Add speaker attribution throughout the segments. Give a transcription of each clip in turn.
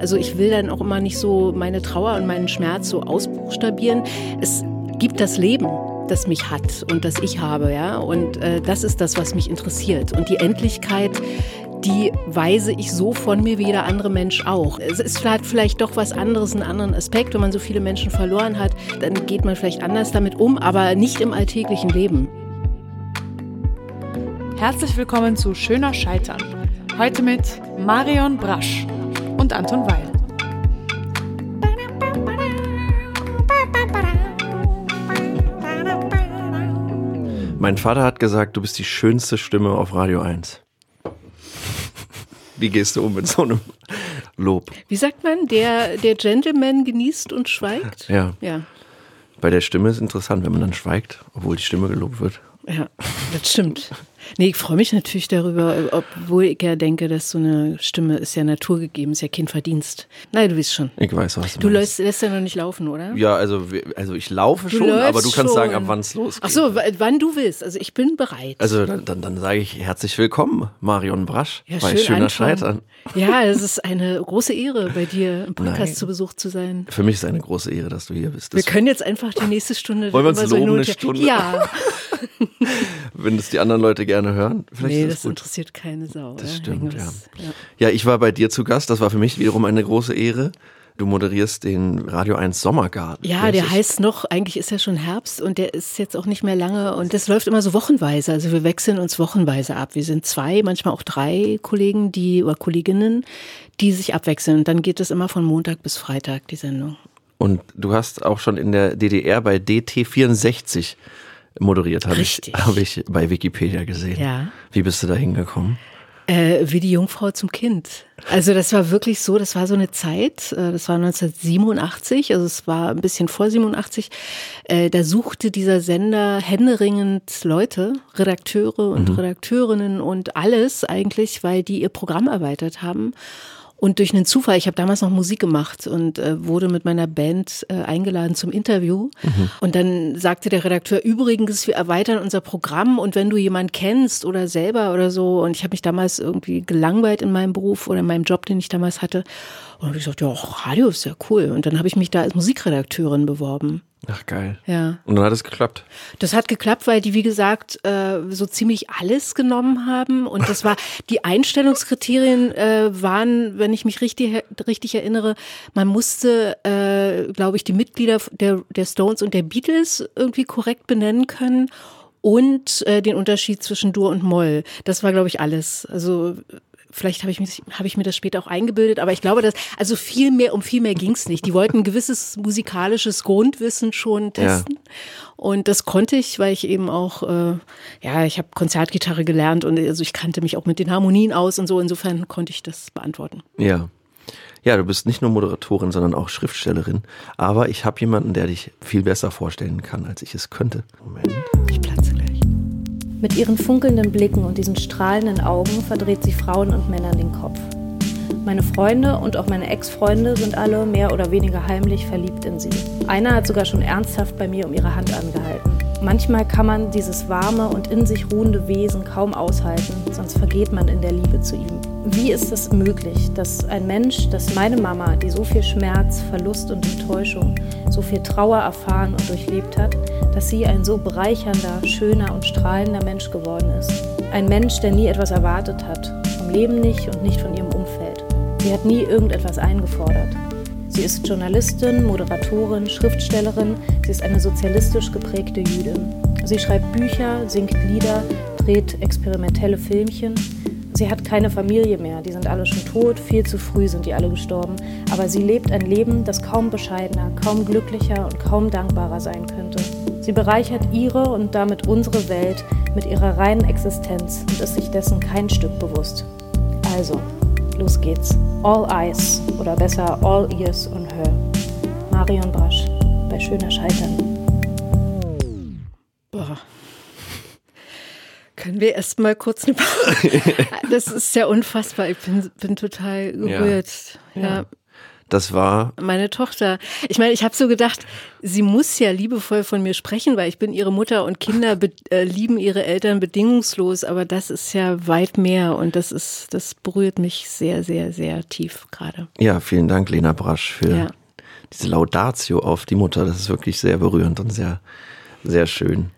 Speaker 1: Also ich will dann auch immer nicht so meine Trauer und meinen Schmerz so ausbuchstabieren. Es gibt das Leben das mich hat und das ich habe, ja. Und äh, das ist das, was mich interessiert. Und die Endlichkeit, die weise ich so von mir wie jeder andere Mensch auch. Es ist vielleicht, doch was anderes, einen anderen Aspekt. Wenn man so viele Menschen verloren hat, dann geht man vielleicht anders damit um, aber nicht im alltäglichen Leben.
Speaker 2: Herzlich willkommen zu Schöner Scheitern. Heute mit Marion Brasch und Anton Weil.
Speaker 3: Mein Vater hat gesagt, du bist die schönste Stimme auf Radio 1. Wie gehst du um mit so einem Lob?
Speaker 1: Wie sagt man, der, der Gentleman genießt und schweigt?
Speaker 3: Ja.
Speaker 1: Ja,
Speaker 3: Bei der Stimme ist interessant, wenn man dann schweigt, obwohl die Stimme gelobt wird.
Speaker 1: ja das stimmt. Nee, ich freue mich natürlich darüber, obwohl ich ja denke, dass so eine Stimme ist ja naturgegeben, ist ja kein Verdienst. Nein, du weißt schon.
Speaker 3: Ich weiß, was du,
Speaker 1: Du lässt, lässt ja noch nicht laufen, oder?
Speaker 3: Ja, also, wir- also ich laufe
Speaker 1: Du
Speaker 3: schon, aber du kannst sagen,
Speaker 1: schon.
Speaker 3: ab wann es losgeht.
Speaker 1: Ach so, wann du willst. Also ich bin bereit.
Speaker 3: Also dann, dann, dann sage ich herzlich willkommen, Marion Brasch,
Speaker 1: ja,
Speaker 3: bei
Speaker 1: schön,
Speaker 3: Schöner
Speaker 1: Anton.
Speaker 3: Scheitern.
Speaker 1: Ja, es ist eine große Ehre, bei dir im Podcast
Speaker 3: Nein.
Speaker 1: zu Besuch zu sein.
Speaker 3: Für mich ist es eine große Ehre, dass du hier bist.
Speaker 1: Wir
Speaker 3: Das,
Speaker 1: können jetzt einfach die nächste Stunde.
Speaker 3: Wollen wir uns
Speaker 1: so
Speaker 3: loben,
Speaker 1: und
Speaker 3: eine Stunde?
Speaker 1: Ja,
Speaker 3: wenn das die anderen Leute gerne hören, vielleicht
Speaker 1: nee, das
Speaker 3: gut.
Speaker 1: interessiert keine Sau.
Speaker 3: Das
Speaker 1: ja.
Speaker 3: stimmt,
Speaker 1: ja.
Speaker 3: Ja, ich war bei dir zu Gast, das war für mich wiederum eine große Ehre. Du moderierst den Radio 1 Sommergarten.
Speaker 1: Ja, der heißt noch, eigentlich ist ja schon Herbst und der ist jetzt auch nicht mehr lange und das läuft immer so wochenweise. Also wir wechseln uns wochenweise ab. Wir sind zwei, manchmal auch drei Kollegen, die oder Kolleginnen, die sich abwechseln. Und dann geht es immer von Montag bis Freitag, die Sendung.
Speaker 3: Und du hast auch schon in der DDR bei DT64 moderiert, habe ich, hab ich bei Wikipedia gesehen.
Speaker 1: Ja.
Speaker 3: Wie bist du da hingekommen?
Speaker 1: Äh, wie die Jungfrau zum Kind. Also das war wirklich so, das war so eine Zeit, äh, das war 1987, also es war ein bisschen vor 87, äh, da suchte dieser Sender händeringend Leute, Redakteure und Redakteurinnen und alles eigentlich, weil die ihr Programm erweitert haben. Und durch einen Zufall, ich habe damals noch Musik gemacht und äh, wurde mit meiner Band äh, eingeladen zum Interview. Und dann sagte der Redakteur, übrigens, wir erweitern unser Programm und wenn du jemanden kennst oder selber oder so, und ich habe mich damals irgendwie gelangweilt in meinem Beruf oder in meinem Job, den ich damals hatte. Und hab ich gesagt, ja, Radio ist ja cool. Und dann habe ich mich da als Musikredakteurin beworben.
Speaker 3: Ach, geil.
Speaker 1: Ja.
Speaker 3: Und dann hat es geklappt.
Speaker 1: Das hat geklappt, weil die, wie gesagt, äh, so ziemlich alles genommen haben. Und das war, die Einstellungskriterien äh, waren, wenn ich mich richtig, richtig erinnere, man musste, äh, glaube ich, die Mitglieder der, der Stones und der Beatles irgendwie korrekt benennen können. Und äh, den Unterschied zwischen Dur und Moll. Das war, glaube ich, alles. Also Vielleicht habe ich, mich- habe ich mir das später auch eingebildet, aber ich glaube, dass, also viel mehr, um viel mehr ging es nicht. Die wollten ein gewisses musikalisches Grundwissen schon testen. Und das konnte ich, weil ich eben auch, äh, ja, ich habe Konzertgitarre gelernt und also ich kannte mich auch mit den Harmonien aus und so. Insofern konnte ich das beantworten.
Speaker 3: Ja. Ja, du bist nicht nur Moderatorin, sondern auch Schriftstellerin. Aber ich habe jemanden, der dich viel besser vorstellen kann, als ich es könnte. Moment.
Speaker 1: Ich.
Speaker 4: Mit ihren funkelnden Blicken und diesen strahlenden Augen verdreht sie Frauen und Männern den Kopf. Meine Freunde und auch meine Ex-Freunde sind alle mehr oder weniger heimlich verliebt in sie. Einer hat sogar schon ernsthaft bei mir um ihre Hand angehalten. Manchmal kann man dieses warme und in sich ruhende Wesen kaum aushalten, sonst vergeht man in der Liebe zu ihm. Wie ist es möglich, dass ein Mensch, dass meine Mama, die so viel Schmerz, Verlust und Enttäuschung, so viel Trauer erfahren und durchlebt hat, dass sie ein so bereichernder, schöner und strahlender Mensch geworden ist? Ein Mensch, der nie etwas erwartet hat, vom Leben nicht und nicht von ihrem Umfeld. Sie hat nie irgendetwas eingefordert. Sie ist Journalistin, Moderatorin, Schriftstellerin. Sie ist eine sozialistisch geprägte Jüdin. Sie schreibt Bücher, singt Lieder, dreht experimentelle Filmchen. Sie hat keine Familie mehr, die sind alle schon tot, viel zu früh sind die alle gestorben. Aber sie lebt ein Leben, das kaum bescheidener, kaum glücklicher und kaum dankbarer sein könnte. Sie bereichert ihre und damit unsere Welt mit ihrer reinen Existenz und ist sich dessen kein Stück bewusst. Also, los geht's. All Eyes oder besser All Ears on Her. Marion Brasch bei Schöner Scheitern.
Speaker 1: Boah. Können wir erst mal kurz eine Pause? Das ist ja unfassbar. Ich bin, bin total gerührt. Ja.
Speaker 3: Ja. Das war
Speaker 1: meine Tochter. Ich meine, ich habe so gedacht, sie muss ja liebevoll von mir sprechen, weil ich bin ihre Mutter und Kinder äh, lieben ihre Eltern bedingungslos, aber das ist ja weit mehr und das ist, das berührt mich sehr, sehr, sehr tief gerade.
Speaker 3: Ja, vielen Dank, Lena Brasch, für ja. diese Laudatio auf die Mutter. Das ist wirklich sehr berührend und sehr, sehr schön.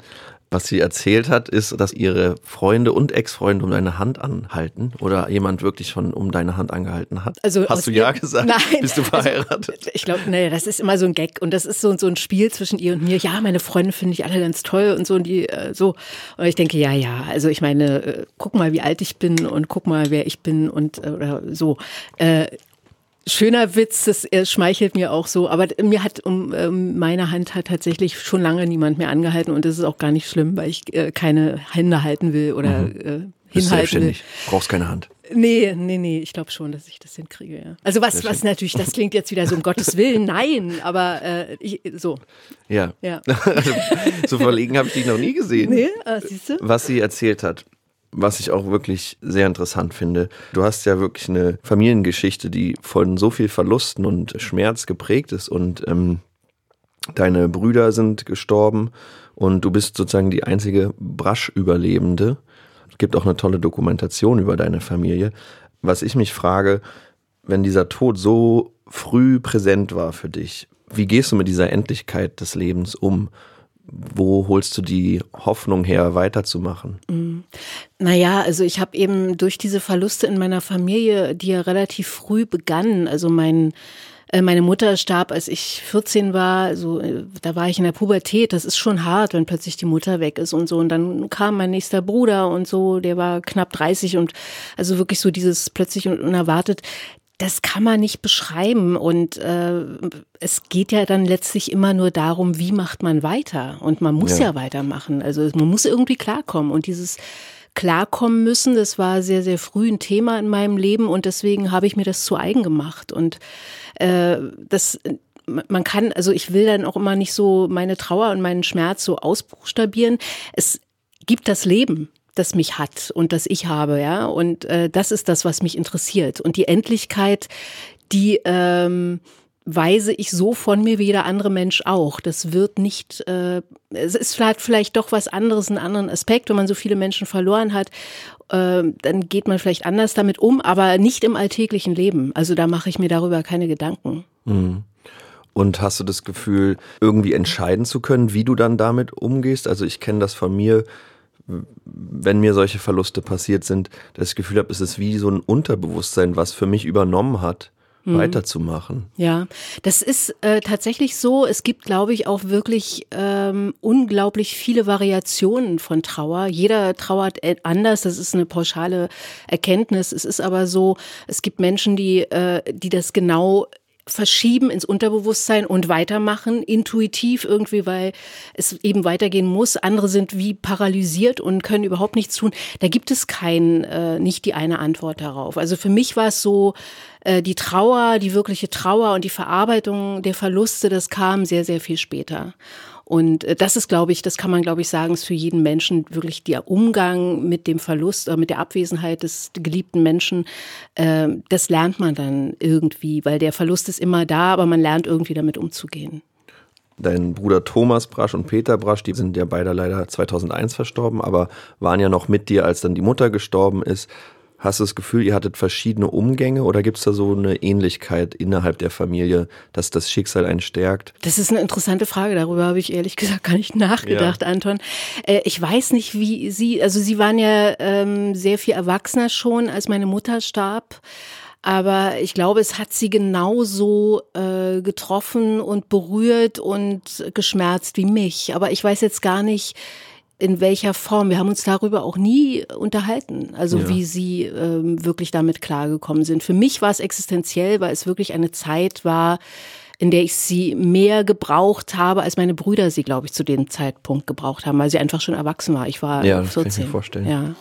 Speaker 3: Was sie erzählt hat, ist, dass ihre Freunde und Ex-Freunde um deine Hand anhalten oder jemand wirklich schon um deine Hand angehalten hat. Also Hast du ja gesagt?
Speaker 1: Nein.
Speaker 3: Bist du also, verheiratet?
Speaker 1: Also, ich glaube, nee, das ist immer so ein Gag und das ist so, so ein Spiel zwischen ihr und mir. Ja, meine Freunde finde ich alle ganz toll und so und die äh, so. Und ich denke, ja, ja, also ich meine, äh, guck mal, wie alt ich bin und guck mal, wer ich bin und äh, oder so. Schöner Witz, das schmeichelt mir auch so, aber mir hat um ähm, meine Hand hat tatsächlich schon lange niemand mehr angehalten und das ist auch gar nicht schlimm, weil ich äh, keine Hände halten will oder mhm. äh,
Speaker 3: Bist hinhalten will. Brauchst keine Hand.
Speaker 1: Nee, nee, nee, ich glaube schon, dass ich das hinkriege, ja. Also was, was natürlich, das klingt jetzt wieder so um Gottes Willen, nein, aber äh, ich, so.
Speaker 3: Ja. ja. so verlegen habe ich dich noch nie gesehen.
Speaker 1: Nee, äh, siehst du?
Speaker 3: Was sie erzählt hat was ich auch wirklich sehr interessant finde. Du hast ja wirklich eine Familiengeschichte, die von so viel Verlusten und Schmerz geprägt ist und ähm, deine Brüder sind gestorben und du bist sozusagen die einzige Brasch-Überlebende. Es gibt auch eine tolle Dokumentation über deine Familie. Was ich mich frage, wenn dieser Tod so früh präsent war für dich, wie gehst du mit dieser Endlichkeit des Lebens um? Wo holst du die Hoffnung her, weiterzumachen? Mhm.
Speaker 1: Naja, also ich habe eben durch diese Verluste in meiner Familie, die ja relativ früh begannen, also mein äh, meine Mutter starb, als ich 14 war, also da war ich in der Pubertät. Das ist schon hart, wenn plötzlich die Mutter weg ist und so. Und dann kam mein nächster Bruder und so, der war knapp 30 und also wirklich so dieses plötzlich und unerwartet das kann man nicht beschreiben. Und äh, es geht ja dann letztlich immer nur darum, wie macht man weiter. Und man muss ja, ja weitermachen. Also man muss irgendwie klarkommen. Und dieses Klarkommen müssen, das war sehr, sehr früh ein Thema in meinem Leben. Und deswegen habe ich mir das zu eigen gemacht. Und äh, das man kann, also ich will dann auch immer nicht so meine Trauer und meinen Schmerz so ausbuchstabieren. Es gibt das Leben das mich hat und das ich habe, ja. Und äh, das ist das, was mich interessiert. Und die Endlichkeit, die ähm, weise ich so von mir wie jeder andere Mensch auch. Das wird nicht, äh, es ist vielleicht, vielleicht doch was anderes, einen anderen Aspekt, wenn man so viele Menschen verloren hat. Äh, dann geht man vielleicht anders damit um, aber nicht im alltäglichen Leben. Also da mache ich mir darüber keine Gedanken.
Speaker 3: Mhm. Und hast du das Gefühl, irgendwie entscheiden zu können, wie du dann damit umgehst? Also ich kenne das von mir, wenn mir solche Verluste passiert sind, dass ich das Gefühl habe, es ist wie so ein Unterbewusstsein, was für mich übernommen hat mhm. weiterzumachen.
Speaker 1: Ja, das ist äh, tatsächlich so. Es gibt, glaube ich, auch wirklich ähm, unglaublich viele Variationen von Trauer. Jeder trauert anders. Das ist eine pauschale Erkenntnis. Es ist aber so, es gibt Menschen, die, äh, die das genau verschieben ins Unterbewusstsein und weitermachen, intuitiv irgendwie, weil es eben weitergehen muss. Andere sind wie paralysiert und können überhaupt nichts tun. Da gibt es kein, äh, nicht die eine Antwort darauf. Also für mich war es so, äh, die Trauer, die wirkliche Trauer und die Verarbeitung der Verluste, das kam sehr, sehr viel später. Und äh, das ist, glaube ich, das kann man, glaube ich, sagen, ist für jeden Menschen wirklich der Umgang mit dem Verlust oder mit der Abwesenheit des geliebten Menschen. Äh, das lernt man dann irgendwie, weil der Verlust ist immer da, aber man lernt irgendwie damit umzugehen.
Speaker 3: Dein Bruder Thomas Brasch und Peter Brasch, die sind ja beide leider 2001 verstorben, aber waren ja noch mit dir, als dann die Mutter gestorben ist. Hast du das Gefühl, ihr hattet verschiedene Umgänge oder gibt es da so eine Ähnlichkeit innerhalb der Familie, dass das Schicksal einen stärkt?
Speaker 1: Das ist eine interessante Frage. Darüber habe ich ehrlich gesagt gar nicht nachgedacht, ja. Anton. Äh, ich weiß nicht, wie Sie, also Sie waren ja ähm, sehr viel erwachsener schon, als meine Mutter starb. Aber ich glaube, es hat sie genauso äh, getroffen und berührt und geschmerzt wie mich. Aber ich weiß jetzt gar nicht, in welcher Form. Wir haben uns darüber auch nie unterhalten, also ja. wie sie ähm, wirklich damit klargekommen sind. Für mich war es existenziell, weil es wirklich eine Zeit war, in der ich sie mehr gebraucht habe, als meine Brüder sie, glaube ich, zu dem Zeitpunkt gebraucht haben, weil sie einfach schon erwachsen war. Ich war
Speaker 3: ja,
Speaker 1: 14. Kann
Speaker 3: ich mir vorstellen.
Speaker 1: Ja.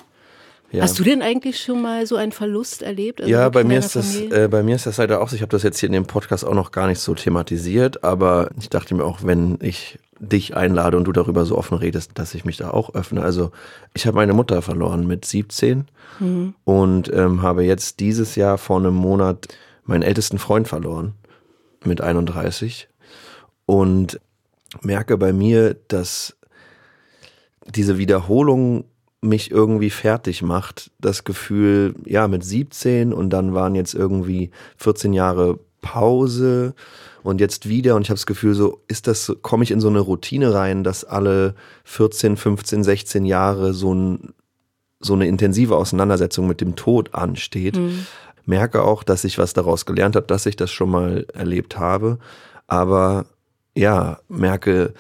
Speaker 1: Ja. Hast du denn eigentlich schon mal so einen Verlust erlebt?
Speaker 3: Also ja, bei mir ist das, äh, bei mir ist das leider auch so. Ich habe das jetzt hier in dem Podcast auch noch gar nicht so thematisiert, aber ich dachte mir auch, wenn ich dich einlade und du darüber so offen redest, dass ich mich da auch öffne. Also ich habe meine Mutter verloren mit 17 mhm. und ähm, habe jetzt dieses Jahr vor einem Monat meinen ältesten Freund verloren. mit 31 und merke bei mir, dass diese Wiederholung mich irgendwie fertig macht. Das Gefühl, ja, mit 17 und dann waren jetzt irgendwie 14 Jahre Pause und jetzt wieder und ich habe das Gefühl, so ist das, komme ich in so eine Routine rein, dass alle 14, 15, 16 Jahre so, ein, so eine intensive Auseinandersetzung mit dem Tod ansteht. Mhm. Merke auch, dass ich was daraus gelernt habe, dass ich das schon mal erlebt habe, aber ja, merke,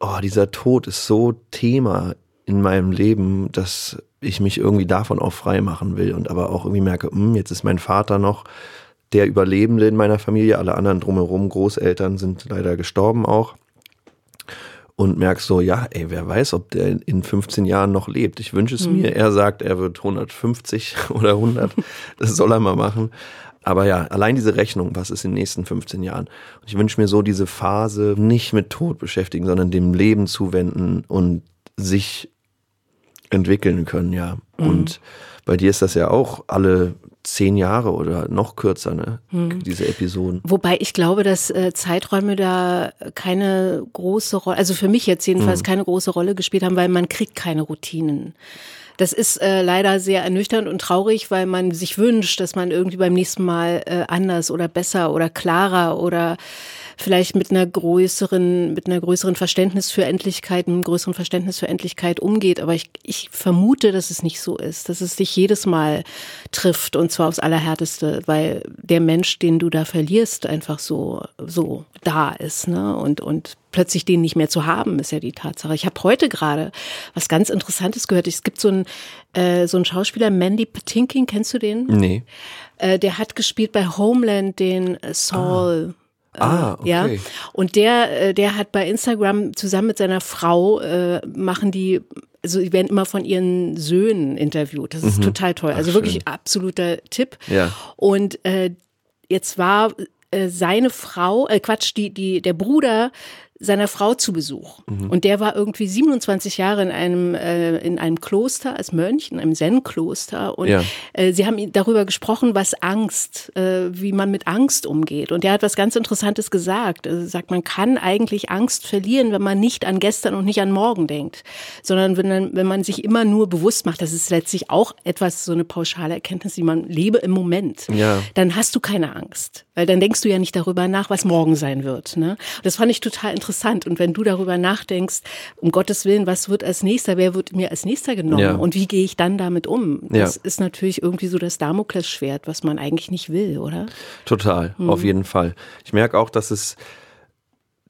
Speaker 3: oh, dieser Tod ist so Thema in meinem Leben, dass ich mich irgendwie davon auch frei machen will und aber auch irgendwie merke, mh, hm, jetzt ist mein Vater noch der Überlebende in meiner Familie, alle anderen drumherum, Großeltern sind leider gestorben auch. Und merkst so, ja, ey, wer weiß, ob der in 15 Jahren noch lebt. Ich wünsche es mhm. mir. Er sagt, er wird 150 oder 100. Das soll er mal machen. Aber ja, allein diese Rechnung, was ist in den nächsten 15 Jahren? Und ich wünsche mir so diese Phase nicht mit Tod beschäftigen, sondern dem Leben zuwenden und sich entwickeln können, ja. Mhm. Und bei dir ist das ja auch alle zehn Jahre oder noch kürzer, ne? Mhm. Diese Episoden.
Speaker 1: Wobei ich glaube, dass äh, Zeiträume da keine große Rolle, also für mich jetzt jedenfalls mhm. keine große Rolle gespielt haben, weil man kriegt keine Routinen. Das ist äh, leider sehr ernüchternd und traurig, weil man sich wünscht, dass man irgendwie beim nächsten Mal äh, anders oder besser oder klarer oder vielleicht mit einer größeren, mit einer größeren Verständnis für Endlichkeit, einem größeren Verständnis für Endlichkeit umgeht. Aber ich, ich vermute, dass es nicht so ist, dass es dich jedes Mal trifft und zwar aufs Allerhärteste, weil der Mensch, den du da verlierst, einfach so, so da ist, ne? Und, und plötzlich den nicht mehr zu haben, ist ja die Tatsache. Ich habe heute gerade was ganz Interessantes gehört. Es gibt so einen, äh, so einen Schauspieler, Mandy Patinkin, kennst du den?
Speaker 3: Nee.
Speaker 1: Äh, der hat gespielt bei Homeland den Saul.
Speaker 3: Ah. Ah, okay. Ja,
Speaker 1: und der, äh, der hat bei Instagram zusammen mit seiner Frau äh, machen die, also die werden immer von ihren Söhnen interviewt. Das ist mhm. total toll. Also Ach, wirklich schön. absoluter Tipp.
Speaker 3: Ja.
Speaker 1: Und äh, jetzt war äh, seine Frau, äh, Quatsch, die, die, der Bruder seiner Frau zu Besuch. Mhm. Und der war irgendwie 27 Jahre in einem, äh, in einem Kloster als Mönch, in einem Zen-Kloster. Und ja. äh, sie haben darüber gesprochen, was Angst, äh, wie man mit Angst umgeht. Und der hat was ganz Interessantes gesagt. Er sagt, man kann eigentlich Angst verlieren, wenn man nicht an gestern und nicht an morgen denkt, sondern wenn, man, wenn man sich immer nur bewusst macht, das ist letztlich auch etwas, so eine pauschale Erkenntnis, die man lebe im Moment.
Speaker 3: Ja.
Speaker 1: Dann hast du keine Angst, weil dann denkst du ja nicht darüber nach, was morgen sein wird. Ne? Das fand ich total interessant interessant. Und wenn du darüber nachdenkst, um Gottes Willen, was wird als nächster, wer wird mir als nächster genommen ja. und wie gehe ich dann damit um? Das ja. ist natürlich irgendwie so das Damoklesschwert, was man eigentlich nicht will, oder?
Speaker 3: Total, mhm. auf jeden Fall. Ich merke auch, dass es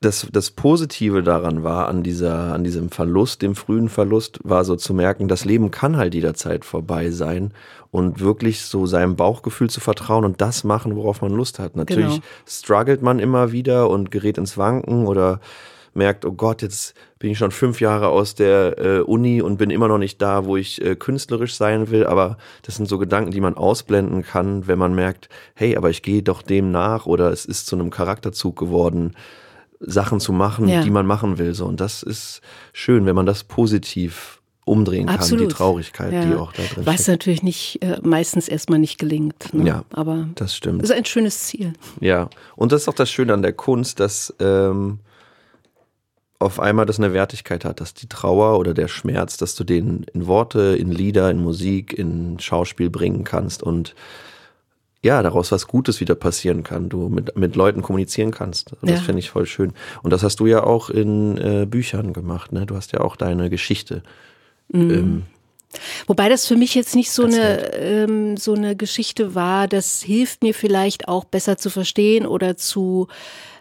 Speaker 3: das, das Positive daran war, an, dieser, an diesem Verlust, dem frühen Verlust, war so zu merken, das Leben kann halt jederzeit vorbei sein und wirklich so seinem Bauchgefühl zu vertrauen und das machen, worauf man Lust hat. Natürlich genau. struggelt man immer wieder und gerät ins Wanken oder merkt, oh Gott, jetzt bin ich schon fünf Jahre aus der äh, Uni und bin immer noch nicht da, wo ich äh, künstlerisch sein will. Aber das sind so Gedanken, die man ausblenden kann, wenn man merkt, hey, aber ich gehe doch dem nach oder es ist zu einem Charakterzug geworden Sachen zu machen, ja. die man machen will. So. Und das ist schön, wenn man das positiv umdrehen kann, Absolut. die Traurigkeit, ja. die auch da drin
Speaker 1: Was steckt. natürlich nicht äh, meistens erstmal nicht gelingt. Ne?
Speaker 3: Ja, aber das stimmt.
Speaker 1: Das ist ein schönes Ziel.
Speaker 3: Ja, und das ist auch das Schöne an der Kunst, dass ähm, auf einmal das eine Wertigkeit hat, dass die Trauer oder der Schmerz, dass du den in Worte, in Lieder, in Musik, in Schauspiel bringen kannst und ja, daraus was Gutes wieder passieren kann, du mit, mit Leuten kommunizieren kannst. Und das ja. finde ich voll schön. Und das hast du ja auch in äh, Büchern gemacht, ne? Du hast ja auch deine Geschichte. Mhm. Ähm,
Speaker 1: Wobei das für mich jetzt nicht so eine, ähm, so eine Geschichte war, das hilft mir vielleicht auch besser zu verstehen oder zu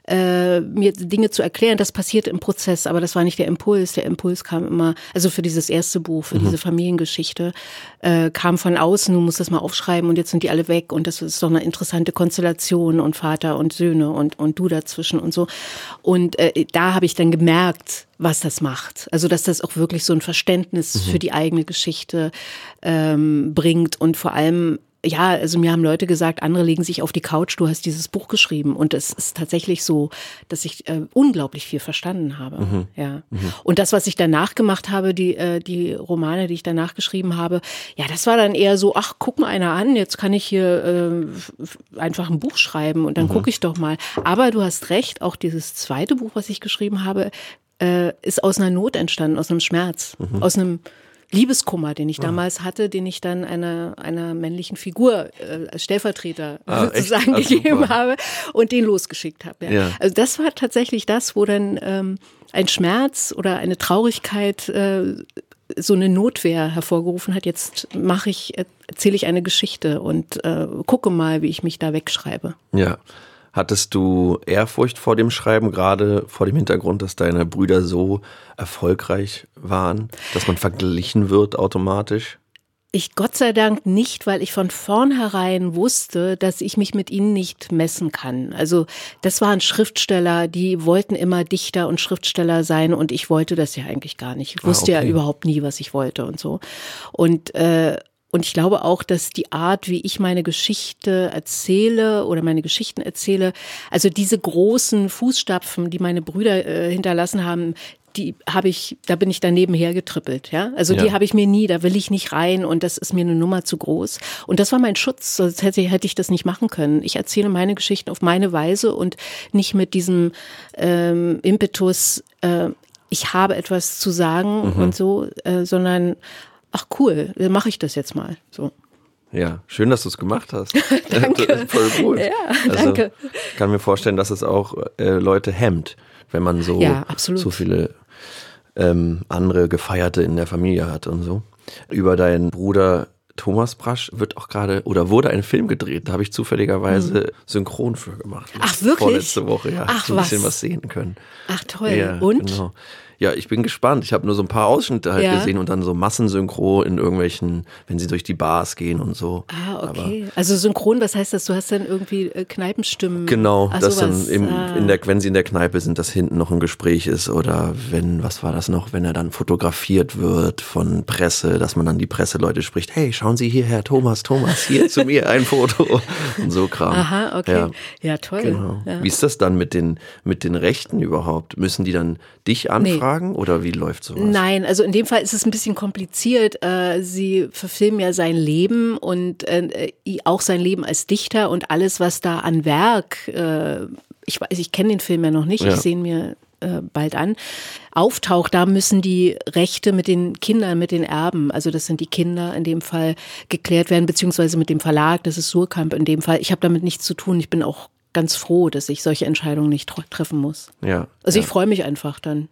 Speaker 1: äh, mir Dinge zu erklären. Das passierte im Prozess, aber das war nicht der Impuls. Der Impuls kam immer, also für dieses erste Buch, für mhm. diese Familiengeschichte, äh, kam von außen, du musst das mal aufschreiben und jetzt sind die alle weg und das ist doch eine interessante Konstellation und Vater und Söhne und, und du dazwischen und so. Und äh, da habe ich dann gemerkt, was das macht. Also dass das auch wirklich so ein Verständnis mhm. für die eigene Geschichte ähm, bringt und vor allem ja, also mir haben Leute gesagt, andere legen sich auf die Couch, du hast dieses Buch geschrieben. Und es ist tatsächlich so, dass ich äh, unglaublich viel verstanden habe. Mhm. Ja. Mhm. Und das, was ich danach gemacht habe, die, äh, die Romane, die ich danach geschrieben habe, ja, das war dann eher so, ach, guck mal einer an, jetzt kann ich hier äh, einfach ein Buch schreiben und dann mhm. gucke ich doch mal. Aber du hast recht, auch dieses zweite Buch, was ich geschrieben habe, äh, ist aus einer Not entstanden, aus einem Schmerz, mhm. aus einem Liebeskummer, den ich ah. damals hatte, den ich dann einer, einer männlichen Figur äh, als Stellvertreter ah, sozusagen ah, gegeben habe und den losgeschickt habe. Ja. ja. Also das war tatsächlich das, wo dann ähm, ein Schmerz oder eine Traurigkeit äh, so eine Notwehr hervorgerufen hat. Jetzt mache ich, erzähle ich eine Geschichte und äh, gucke mal, wie ich mich da wegschreibe.
Speaker 3: Ja. Hattest du Ehrfurcht vor dem Schreiben, gerade vor dem Hintergrund, dass deine Brüder so erfolgreich waren, dass man verglichen wird automatisch?
Speaker 1: Ich Gott sei Dank nicht, weil ich von vornherein wusste, dass ich mich mit ihnen nicht messen kann. Also das waren Schriftsteller, die wollten immer Dichter und Schriftsteller sein und ich wollte das ja eigentlich gar nicht. Ich wusste ah, okay. ja überhaupt nie, was ich wollte und so. Und äh, und ich glaube auch, dass die Art, wie ich meine Geschichte erzähle oder meine Geschichten erzähle, also diese großen Fußstapfen, die meine Brüder äh, hinterlassen haben, die habe ich, da bin ich daneben hergetrippelt, ja. Also ja. die habe ich mir nie, da will ich nicht rein und das ist mir eine Nummer zu groß. Und das war mein Schutz, sonst hätte, hätte ich das nicht machen können. Ich erzähle meine Geschichten auf meine Weise und nicht mit diesem ähm, Impetus, äh, ich habe etwas zu sagen mhm. und so, äh, sondern ach cool, dann mache ich das jetzt mal. So.
Speaker 3: Ja, schön, dass du es gemacht hast.
Speaker 1: danke.
Speaker 3: voll gut.
Speaker 1: Ja, also, danke.
Speaker 3: kann mir vorstellen, dass es auch äh, Leute hemmt, wenn man so,
Speaker 1: ja,
Speaker 3: so viele ähm, andere Gefeierte in der Familie hat und so. Über deinen Bruder Thomas Brasch wird auch gerade oder wurde ein Film gedreht. Da habe ich zufälligerweise hm. synchron für gemacht.
Speaker 1: Ach wirklich?
Speaker 3: Vorletzte Woche, ja.
Speaker 1: Ach,
Speaker 3: so ein
Speaker 1: was?
Speaker 3: bisschen was sehen können.
Speaker 1: Ach toll.
Speaker 3: Ja,
Speaker 1: und?
Speaker 3: Genau. Ja, ich bin gespannt. Ich habe nur so ein paar Ausschnitte halt ja. gesehen und dann so Massensynchro in irgendwelchen, wenn sie durch die Bars gehen und so.
Speaker 1: Ah, okay. Aber also synchron, was heißt das? Du hast dann irgendwie äh, Kneipenstimmen.
Speaker 3: Genau, Ach, dass sowas. dann im, ah. in der, wenn sie in der Kneipe sind, dass hinten noch ein Gespräch ist oder wenn, was war das noch, wenn er dann fotografiert wird von Presse, dass man dann die Presseleute spricht, hey, schauen Sie hierher, Thomas, Thomas, hier zu mir ein Foto und so Kram.
Speaker 1: Aha, okay. Ja, ja toll.
Speaker 3: Genau.
Speaker 1: Ja.
Speaker 3: Wie ist das dann mit den, mit den Rechten überhaupt? Müssen die dann dich anfragen? Nee fragen oder wie läuft sowas?
Speaker 1: Nein, also in dem Fall ist es ein bisschen kompliziert. Äh, sie verfilmen ja sein Leben und äh, auch sein Leben als Dichter und alles, was da an Werk, äh, ich weiß, ich kenne den Film ja noch nicht, ja. ich sehe ihn mir bald an, auftaucht, da müssen die Rechte mit den Kindern, mit den Erben, also das sind die Kinder in dem Fall, geklärt werden, beziehungsweise mit dem Verlag, das ist Surkamp in dem Fall. Ich habe damit nichts zu tun, ich bin auch ganz froh, dass ich solche Entscheidungen nicht treffen muss.
Speaker 3: Ja.
Speaker 1: Also
Speaker 3: ja.
Speaker 1: ich freue mich einfach dann.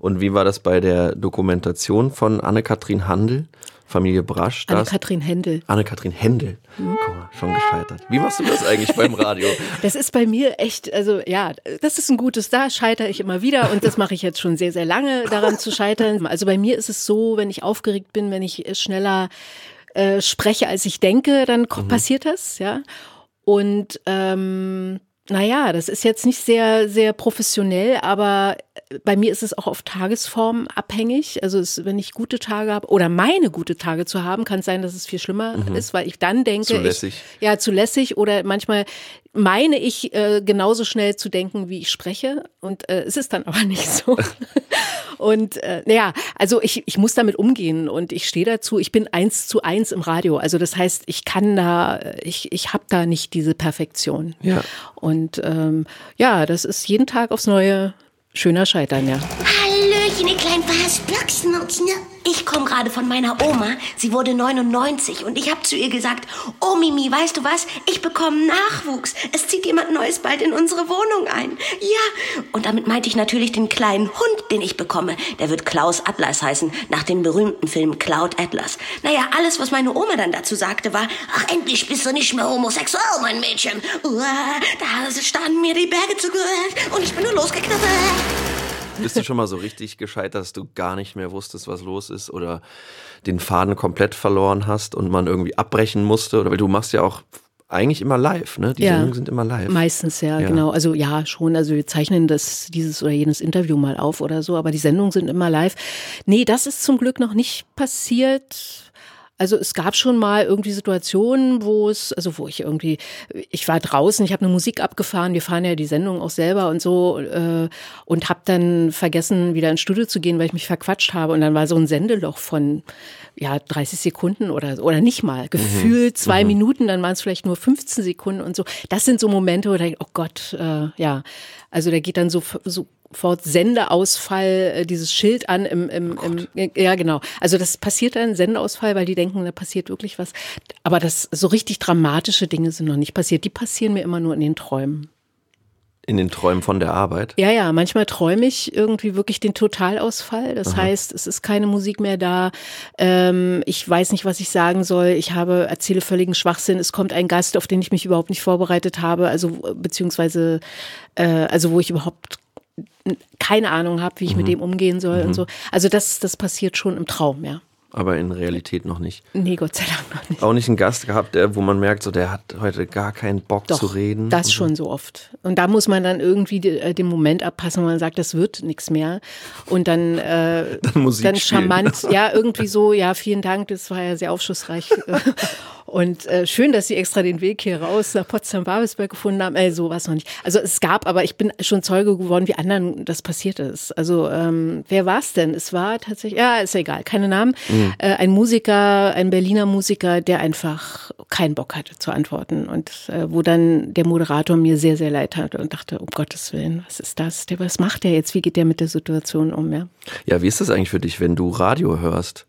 Speaker 3: Und wie war das bei der Dokumentation von Anne-Kathrin Handel? Familie Brasch.
Speaker 1: Anne-Kathrin Händel.
Speaker 3: Anne-Kathrin Händel. Mhm. Guck mal, schon gescheitert. Wie machst du das eigentlich beim Radio?
Speaker 1: Das ist bei mir echt, also ja, das ist ein gutes, da scheitere ich immer wieder und das mache ich jetzt schon sehr, sehr lange, daran zu scheitern. Also bei mir ist es so, wenn ich aufgeregt bin, wenn ich schneller äh, spreche, als ich denke, dann mhm. passiert das, ja. Und ähm, naja, das ist jetzt nicht sehr, sehr professionell, aber bei mir ist es auch auf Tagesform abhängig. Also es, wenn ich gute Tage habe oder meine gute Tage zu haben, kann es sein, dass es viel schlimmer mhm. ist, weil ich dann denke, zu
Speaker 3: lässig.
Speaker 1: Ich, ja, zu lässig oder manchmal meine ich äh, genauso schnell zu denken, wie ich spreche und äh, es ist dann aber nicht so. und äh, naja, also ich, ich muss damit umgehen und ich stehe dazu. Ich bin eins zu eins im Radio, also das heißt, ich kann da, ich ich habe da nicht diese Perfektion.
Speaker 3: Ja.
Speaker 1: Und ähm, ja, das ist jeden Tag aufs Neue schöner Scheitern, ja.
Speaker 5: Kleinen Versblocksnutzen. Ich komme gerade von meiner Oma. Sie wurde 99 und ich habe zu ihr gesagt, oh Mimi, weißt du was? Ich bekomme Nachwuchs. Es zieht jemand Neues bald in unsere Wohnung ein. Ja. Und damit meinte ich natürlich den kleinen Hund, den ich bekomme. Der wird Klaus Atlas heißen, nach dem berühmten Film Cloud Atlas. Naja, alles, was meine Oma dann dazu sagte, war, ach, endlich bist du nicht mehr homosexuell, mein Mädchen. Uah, da standen mir die Berge zu und ich bin nur losgeknabbert.
Speaker 3: Bist du schon mal so richtig gescheitert, dass du gar nicht mehr wusstest, was los ist oder den Faden komplett verloren hast und man irgendwie abbrechen musste? Oder weil du machst ja auch eigentlich immer live, ne? Die ja, Sendungen sind immer live.
Speaker 1: Meistens, ja, ja, genau. Also ja, schon. Also wir zeichnen das, dieses oder jenes Interview mal auf oder so, aber die Sendungen sind immer live. Nee, das ist zum Glück noch nicht passiert. Also es gab schon mal irgendwie Situationen, wo es, also wo ich irgendwie, ich war draußen, ich habe eine Musik abgefahren, wir fahren ja die Sendung auch selber und so äh, und habe dann vergessen, wieder ins Studio zu gehen, weil ich mich verquatscht habe und dann war so ein Sendeloch von ja 30 Sekunden oder oder nicht mal, gefühlt mhm. zwei mhm. Minuten, dann waren es vielleicht nur 15 Sekunden und so. Das sind so Momente, wo ich denke, oh Gott, äh, ja, also da geht dann so so sofort Sendeausfall, äh, dieses Schild an im, im, oh im, ja genau. Also das passiert dann, Sendeausfall, weil die denken, da passiert wirklich was. Aber das so richtig dramatische Dinge sind noch nicht passiert. Die passieren mir immer nur in den Träumen.
Speaker 3: In den Träumen von der Arbeit?
Speaker 1: Ja, ja, manchmal träume ich irgendwie wirklich den Totalausfall. Das Aha. heißt, es ist keine Musik mehr da. Ähm, ich weiß nicht, was ich sagen soll. Ich habe, erzähle völligen Schwachsinn. Es kommt ein Gast, auf den ich mich überhaupt nicht vorbereitet habe. Also, beziehungsweise, äh, also wo ich überhaupt keine Ahnung habe, wie ich mhm. mit dem umgehen soll mhm. und so. Also das, das passiert schon im Traum, ja.
Speaker 3: Aber in Realität noch nicht.
Speaker 1: Nee, Gott sei Dank noch nicht.
Speaker 3: Auch nicht einen Gast gehabt, der, wo man merkt, so der hat heute gar keinen Bock
Speaker 1: Doch,
Speaker 3: zu reden.
Speaker 1: Das so. schon so oft. Und da muss man dann irgendwie äh, den Moment abpassen, wo man sagt, das wird nichts mehr. Und dann, äh,
Speaker 3: dann,
Speaker 1: dann charmant, ja, irgendwie so, ja, vielen Dank, das war ja sehr aufschlussreich. Und äh, schön, dass Sie extra den Weg hier raus nach Potsdam-Babelsberg gefunden haben. Äh, so was noch nicht. Also es gab, aber ich bin schon Zeuge geworden, wie anderen das passiert ist. Also ähm, wer war es denn? Es war tatsächlich, ja, ist egal, keine Namen. Mhm. Äh, ein Musiker, ein Berliner Musiker, der einfach keinen Bock hatte zu antworten und äh, wo dann der Moderator mir sehr, sehr leid hat und dachte, um Gottes Willen, was ist das? Der, was macht der jetzt? Wie geht der mit der Situation um? Ja,
Speaker 3: ja wie ist das eigentlich für dich, wenn du Radio hörst?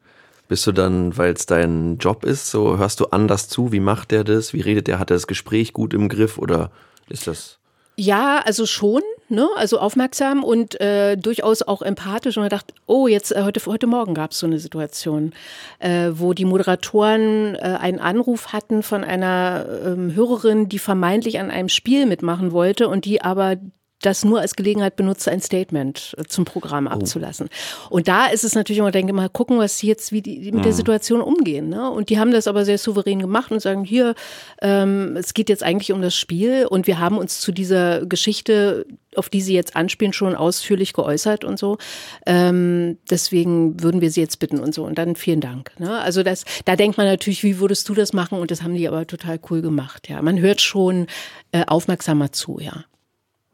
Speaker 3: Bist du dann, weil es dein Job ist, so hörst du anders zu? Wie macht der das? Wie redet der? Hat er das Gespräch gut im Griff oder ist das?
Speaker 1: Ja, also schon, ne? Also aufmerksam und äh, durchaus auch empathisch. Und man dachte, oh, jetzt äh, heute heute Morgen gab es so eine Situation, äh, wo die Moderatoren äh, einen Anruf hatten von einer ähm, Hörerin, die vermeintlich an einem Spiel mitmachen wollte und die aber das nur als Gelegenheit benutzt, ein Statement äh, zum Programm oh. abzulassen. Und da ist es natürlich immer, denke mal, gucken, was sie jetzt, wie die mit der mhm. Situation umgehen. Ne? Und die haben das aber sehr souverän gemacht und sagen, hier, ähm, es geht jetzt eigentlich um das Spiel und wir haben uns zu dieser Geschichte, auf die Sie jetzt anspielen, schon ausführlich geäußert und so. Ähm, deswegen würden wir Sie jetzt bitten und so. Und dann vielen Dank. Ne? Also das, da denkt man natürlich, wie würdest du das machen? Und das haben die aber total cool gemacht. Ja, man hört schon äh, aufmerksamer zu, ja.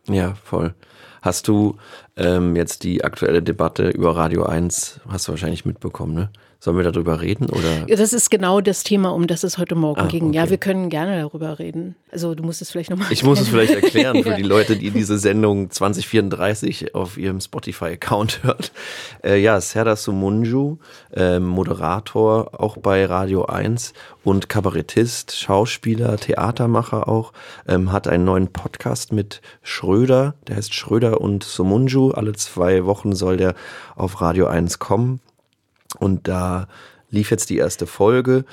Speaker 3: Ja, voll. Hast du ähm, jetzt die aktuelle Debatte über Radio 1, hast du wahrscheinlich mitbekommen, ne? Sollen wir darüber reden oder?
Speaker 1: Das ist genau das Thema, um das es heute Morgen ah, ging. Okay. Ja, wir können gerne darüber reden. Also du musst es vielleicht nochmal.
Speaker 3: Ich muss es vielleicht erklären für ja. die Leute, die diese Sendung 2034 auf ihrem Spotify-Account hört. Äh, ja, Serdar Sumunju, äh, Moderator auch bei Radio 1 und Kabarettist, Schauspieler, Theatermacher auch, ähm, hat einen neuen Podcast mit Schröder. Der heißt Schröder und Sumunju. Alle zwei Wochen soll der auf Radio 1 kommen. Und da lief jetzt die erste Folge,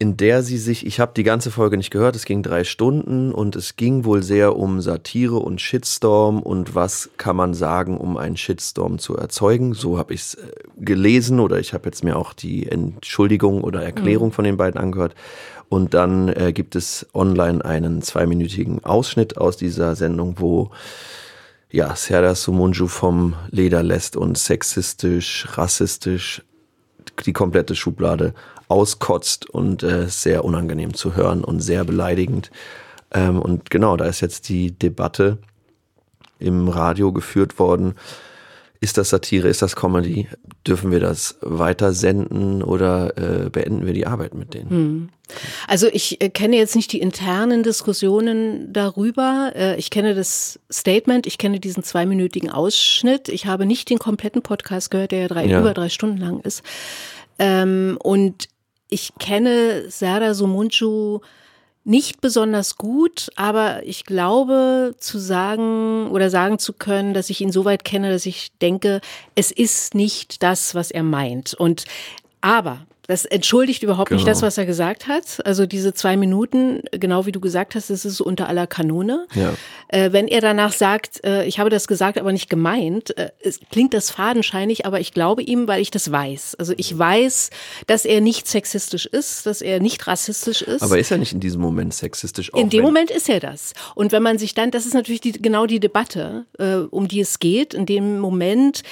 Speaker 3: in der sie sich, ich habe die ganze Folge nicht gehört, es ging drei Stunden und es ging wohl sehr um Satire und Shitstorm und was kann man sagen, um einen Shitstorm zu erzeugen. So habe ich es äh, gelesen oder ich habe jetzt mir auch die Entschuldigung oder Erklärung mhm. von den beiden angehört. Und dann äh, gibt es online einen zweiminütigen Ausschnitt aus dieser Sendung, wo ja, Serdar Sumunju vom Leder lässt und sexistisch, rassistisch die komplette Schublade auskotzt und äh, sehr unangenehm zu hören und sehr beleidigend. Ähm, und genau, da ist jetzt die Debatte im Radio geführt worden. Ist das Satire, ist das Comedy? Dürfen wir das weiter senden oder äh, beenden wir die Arbeit mit denen? Hm.
Speaker 1: Also ich äh, kenne jetzt nicht die internen Diskussionen darüber. Äh, ich kenne das Statement, ich kenne diesen zweiminütigen Ausschnitt. Ich habe nicht den kompletten Podcast gehört, der ja, drei, ja. über drei Stunden lang ist. Ähm, und ich kenne Serdar Sumuncu nicht besonders gut, aber ich glaube zu sagen oder sagen zu können, dass ich ihn so weit kenne, dass ich denke, es ist nicht das, was er meint. Und aber das entschuldigt überhaupt genau. nicht das, genau. was er gesagt hat. Also diese zwei Minuten, genau wie du gesagt hast, das ist unter aller Kanone. Ja. Äh, wenn er danach sagt, äh, ich habe das gesagt, aber nicht gemeint, äh, es klingt das fadenscheinig, aber ich glaube ihm, weil ich das weiß. Also ich weiß, dass er nicht sexistisch ist, dass er nicht rassistisch ist.
Speaker 3: Aber ist er nicht in diesem Moment sexistisch?
Speaker 1: in dem Moment ist er das. Und wenn man sich dann, das ist natürlich die, genau die Debatte, äh, um die es geht, in dem Moment,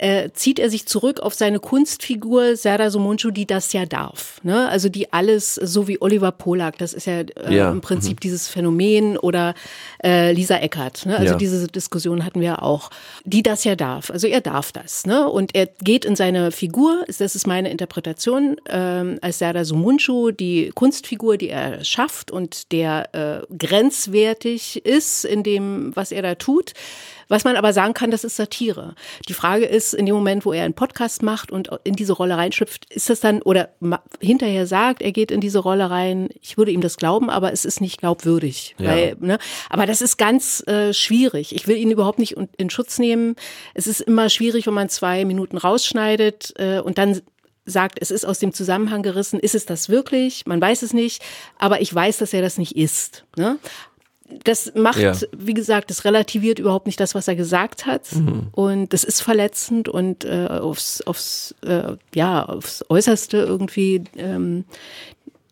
Speaker 1: äh, zieht er sich zurück auf seine Kunstfigur Serdar Somuncu, die das ja darf. Ne? Also die alles, so wie Oliver Polak, das ist ja, äh,
Speaker 3: Ja,
Speaker 1: im Prinzip dieses Phänomen oder äh, Lisa Eckert. Ne? Also
Speaker 3: Ja.
Speaker 1: diese Diskussion hatten wir auch. Die das ja darf. Also er darf das. Ne? Und er geht in seine Figur, das ist meine Interpretation, ähm, als Serdar Somuncu, die Kunstfigur, die er schafft und der äh, grenzwertig ist in dem, was er da tut. Was man aber sagen kann, das ist Satire. Die Frage ist, in dem Moment, wo er einen Podcast macht und in diese Rolle reinschlüpft, ist das dann, oder hinterher sagt, er geht in diese Rolle rein, ich würde ihm das glauben, aber es ist nicht glaubwürdig.
Speaker 3: Ja.
Speaker 1: Weil, ne? Aber das ist ganz äh, schwierig. Ich will ihn überhaupt nicht in Schutz nehmen. Es ist immer schwierig, wenn man zwei Minuten rausschneidet äh, und dann sagt, es ist aus dem Zusammenhang gerissen. Ist es das wirklich? Man weiß es nicht. Aber ich weiß, dass er das nicht ist. Ne? Das macht,
Speaker 3: Ja.
Speaker 1: wie gesagt, das relativiert überhaupt nicht das, was er gesagt hat. Und das ist verletzend und äh, aufs, aufs, äh, ja, aufs Äußerste irgendwie ähm,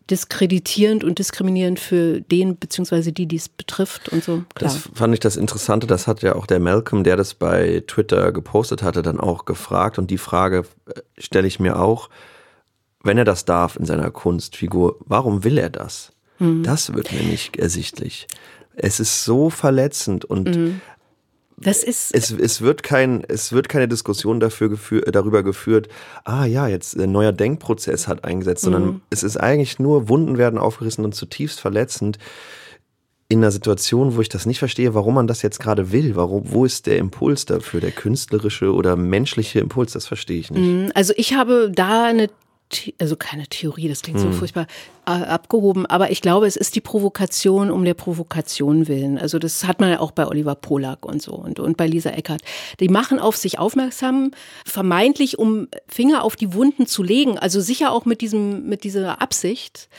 Speaker 1: diskreditierend und diskriminierend für den beziehungsweise die, die es betrifft und so. Klar.
Speaker 3: Das fand ich das Interessante, das hat ja auch der Malcolm, der das bei Twitter gepostet hatte, dann auch gefragt. Und die Frage äh, stelle ich mir auch, wenn er das darf in seiner Kunstfigur, warum will er das? Das wird mir nicht ersichtlich. Es ist so verletzend und
Speaker 1: das ist
Speaker 3: es, es, wird kein, es wird keine Diskussion dafür gefür, darüber geführt, ah ja, jetzt ein neuer Denkprozess hat eingesetzt, sondern es ist eigentlich nur, Wunden werden aufgerissen und zutiefst verletzend in einer Situation, wo ich das nicht verstehe, warum man das jetzt gerade will. Warum, wo ist der Impuls dafür, der künstlerische oder menschliche Impuls? Das verstehe ich nicht.
Speaker 1: Also ich habe da eine, also keine Theorie, das klingt so furchtbar äh, abgehoben, aber ich glaube, es ist die Provokation um der Provokation willen. Also das hat man ja auch bei Oliver Polak und so und, und bei Lisa Eckert. Die machen auf sich aufmerksam, vermeintlich um Finger auf die Wunden zu legen, also sicher auch mit diesem, mit dieser Absicht.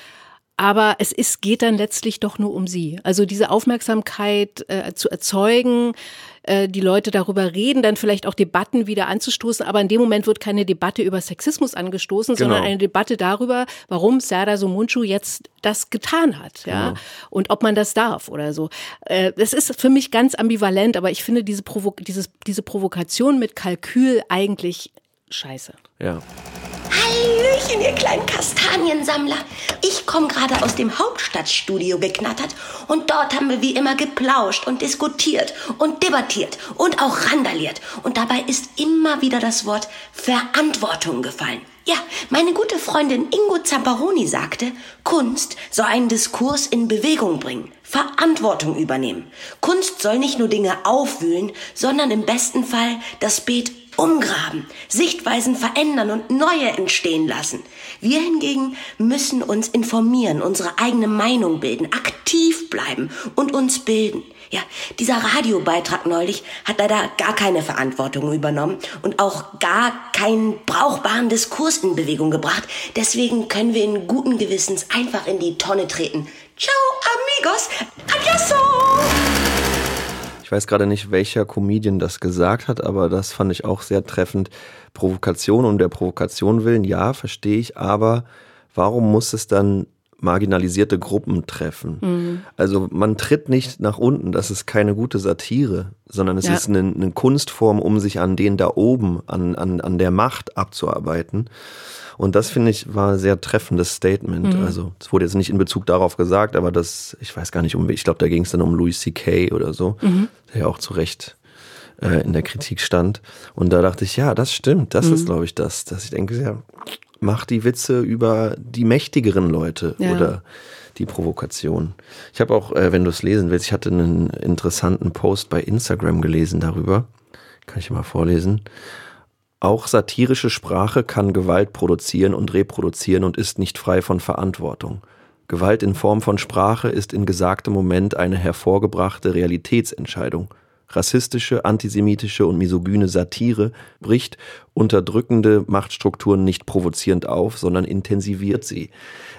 Speaker 1: Aber es ist, geht dann letztlich doch nur um sie. Also diese Aufmerksamkeit äh, zu erzeugen, äh, die Leute darüber reden, dann vielleicht auch Debatten wieder anzustoßen. Aber in dem Moment wird keine Debatte über Sexismus angestoßen, sondern
Speaker 3: Genau.
Speaker 1: eine Debatte darüber, warum Serdar Somuncu jetzt das getan hat, ja, und ob man das darf oder so. Äh, das ist für mich ganz ambivalent, aber ich finde diese, Provo dieses, diese Provokation mit Kalkül eigentlich scheiße.
Speaker 3: Ja.
Speaker 5: Hallöchen, ihr kleinen Kastaniensammler. Ich komme gerade aus dem Hauptstadtstudio geknattert und dort haben wir wie immer geplauscht und diskutiert und debattiert und auch randaliert. Und dabei ist immer wieder das Wort Verantwortung gefallen. Ja, meine gute Freundin Ingo Zamperoni sagte, Kunst soll einen Diskurs in Bewegung bringen, Verantwortung übernehmen. Kunst soll nicht nur Dinge aufwühlen, sondern im besten Fall das Beet umgraben, Sichtweisen verändern und neue entstehen lassen. Wir hingegen müssen uns informieren, unsere eigene Meinung bilden, aktiv bleiben und uns bilden. Ja, dieser Radiobeitrag neulich hat leider gar keine Verantwortung übernommen und auch gar keinen brauchbaren Diskurs in Bewegung gebracht. Deswegen können wir in guten Gewissens einfach in die Tonne treten. Ciao, amigos. Adiaso.
Speaker 3: Ich weiß gerade nicht, welcher Comedian das gesagt hat, aber das fand ich auch sehr treffend. Provokation um der Provokation willen, ja, verstehe ich, aber warum muss es dann marginalisierte Gruppen treffen? Also man tritt nicht nach unten, das ist keine gute Satire, sondern es
Speaker 1: Ja.
Speaker 3: ist eine, eine Kunstform, um sich an den da oben, an, an, an der Macht abzuarbeiten. Und das finde ich war ein sehr treffendes Statement. Also es wurde jetzt nicht in Bezug darauf gesagt, aber das, ich weiß gar nicht um, ich glaube, da ging es dann um Louis C.K. oder so, der ja auch zu Recht äh, in der Kritik stand. Und da dachte ich, ja, das stimmt, das ist, glaube ich, das, dass ich denke, ja, mach die Witze über die mächtigeren Leute
Speaker 1: Ja.
Speaker 3: oder die Provokation. Ich habe auch, äh, wenn du es lesen willst, ich hatte einen interessanten Post bei Instagram gelesen darüber. Kann ich mal vorlesen. Auch satirische Sprache kann Gewalt produzieren und reproduzieren und ist nicht frei von Verantwortung. Gewalt in Form von Sprache ist in gesagtem Moment eine hervorgebrachte Realitätsentscheidung. Rassistische, antisemitische und misogyne Satire bricht unterdrückende Machtstrukturen nicht provozierend auf, sondern intensiviert sie.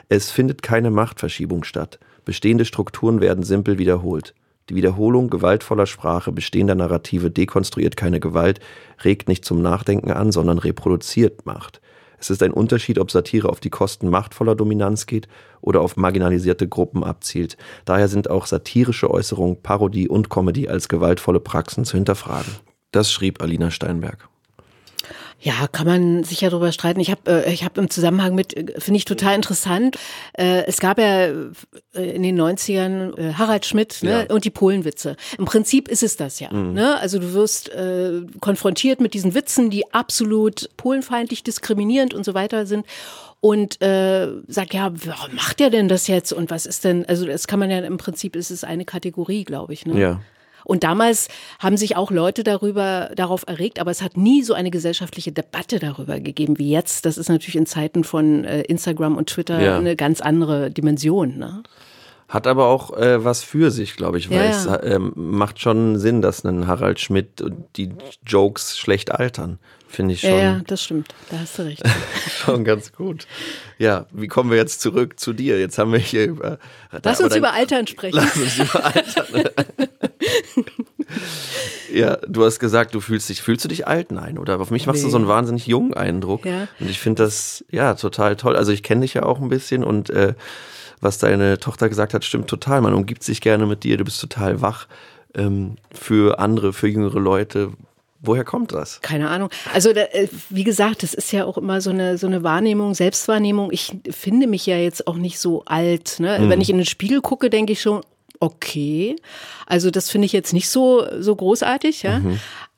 Speaker 3: Es findet keine Machtverschiebung statt. Bestehende Strukturen werden simpel wiederholt. Die Wiederholung gewaltvoller Sprache bestehender Narrative dekonstruiert keine Gewalt, regt nicht zum Nachdenken an, sondern reproduziert Macht. Es ist ein Unterschied, ob Satire auf die Kosten machtvoller Dominanz geht oder auf marginalisierte Gruppen abzielt. Daher sind auch satirische Äußerungen, Parodie und Comedy als gewaltvolle Praxen zu hinterfragen. Das schrieb Alina Steinberg.
Speaker 1: Ja, kann man sicher darüber streiten. Ich habe äh, ich hab im Zusammenhang mit, äh, finde ich total interessant, äh, es gab ja äh, in den 90ern äh, Harald Schmidt ne,
Speaker 3: Ja.
Speaker 1: und die Polenwitze. Im Prinzip ist es das ja. Ne? Also du wirst äh, konfrontiert mit diesen Witzen, die absolut polenfeindlich, diskriminierend und so weiter sind. Und äh, sag, ja, warum macht der denn das jetzt? Und was ist denn, also das kann man ja im Prinzip, ist es eine Kategorie, glaube ich. Ne?
Speaker 3: Ja.
Speaker 1: Und damals haben sich auch Leute darüber, darauf erregt, aber es hat nie so eine gesellschaftliche Debatte darüber gegeben wie jetzt. Das ist natürlich in Zeiten von äh, Instagram und Twitter
Speaker 3: Ja.
Speaker 1: eine ganz andere Dimension. Ne?
Speaker 3: Hat aber auch äh, was für sich, glaube ich, weil
Speaker 1: Ja,
Speaker 3: es
Speaker 1: ja.
Speaker 3: ähm, macht schon Sinn, dass ein Harald Schmidt und die Jokes schlecht altern. Finde ich schon,
Speaker 1: Ja, ja, das stimmt. Da hast du recht.
Speaker 3: schon ganz gut. Ja, wie kommen wir jetzt zurück zu dir? Jetzt haben wir hier über.
Speaker 1: Lass
Speaker 3: aber
Speaker 1: uns über Altern sprechen.
Speaker 3: Lass uns über Altern. ja, du hast gesagt, du fühlst dich, fühlst du dich alt? Nein, oder? Auf mich machst du
Speaker 1: Nee.
Speaker 3: so einen wahnsinnig jungen Eindruck.
Speaker 1: Ja.
Speaker 3: Und ich finde das, ja, total toll. Also ich kenne dich ja auch ein bisschen und äh, was deine Tochter gesagt hat, stimmt total. Man umgibt sich gerne mit dir, du bist total wach ähm, für andere, für jüngere Leute. Woher kommt das?
Speaker 1: Keine Ahnung. Also da, äh, wie gesagt, das ist ja auch immer so eine so eine Wahrnehmung, Selbstwahrnehmung. Ich finde mich ja jetzt auch nicht so alt. Ne? Wenn ich in den Spiegel gucke, denke ich schon, okay. Also das finde ich jetzt nicht so so großartig, ja.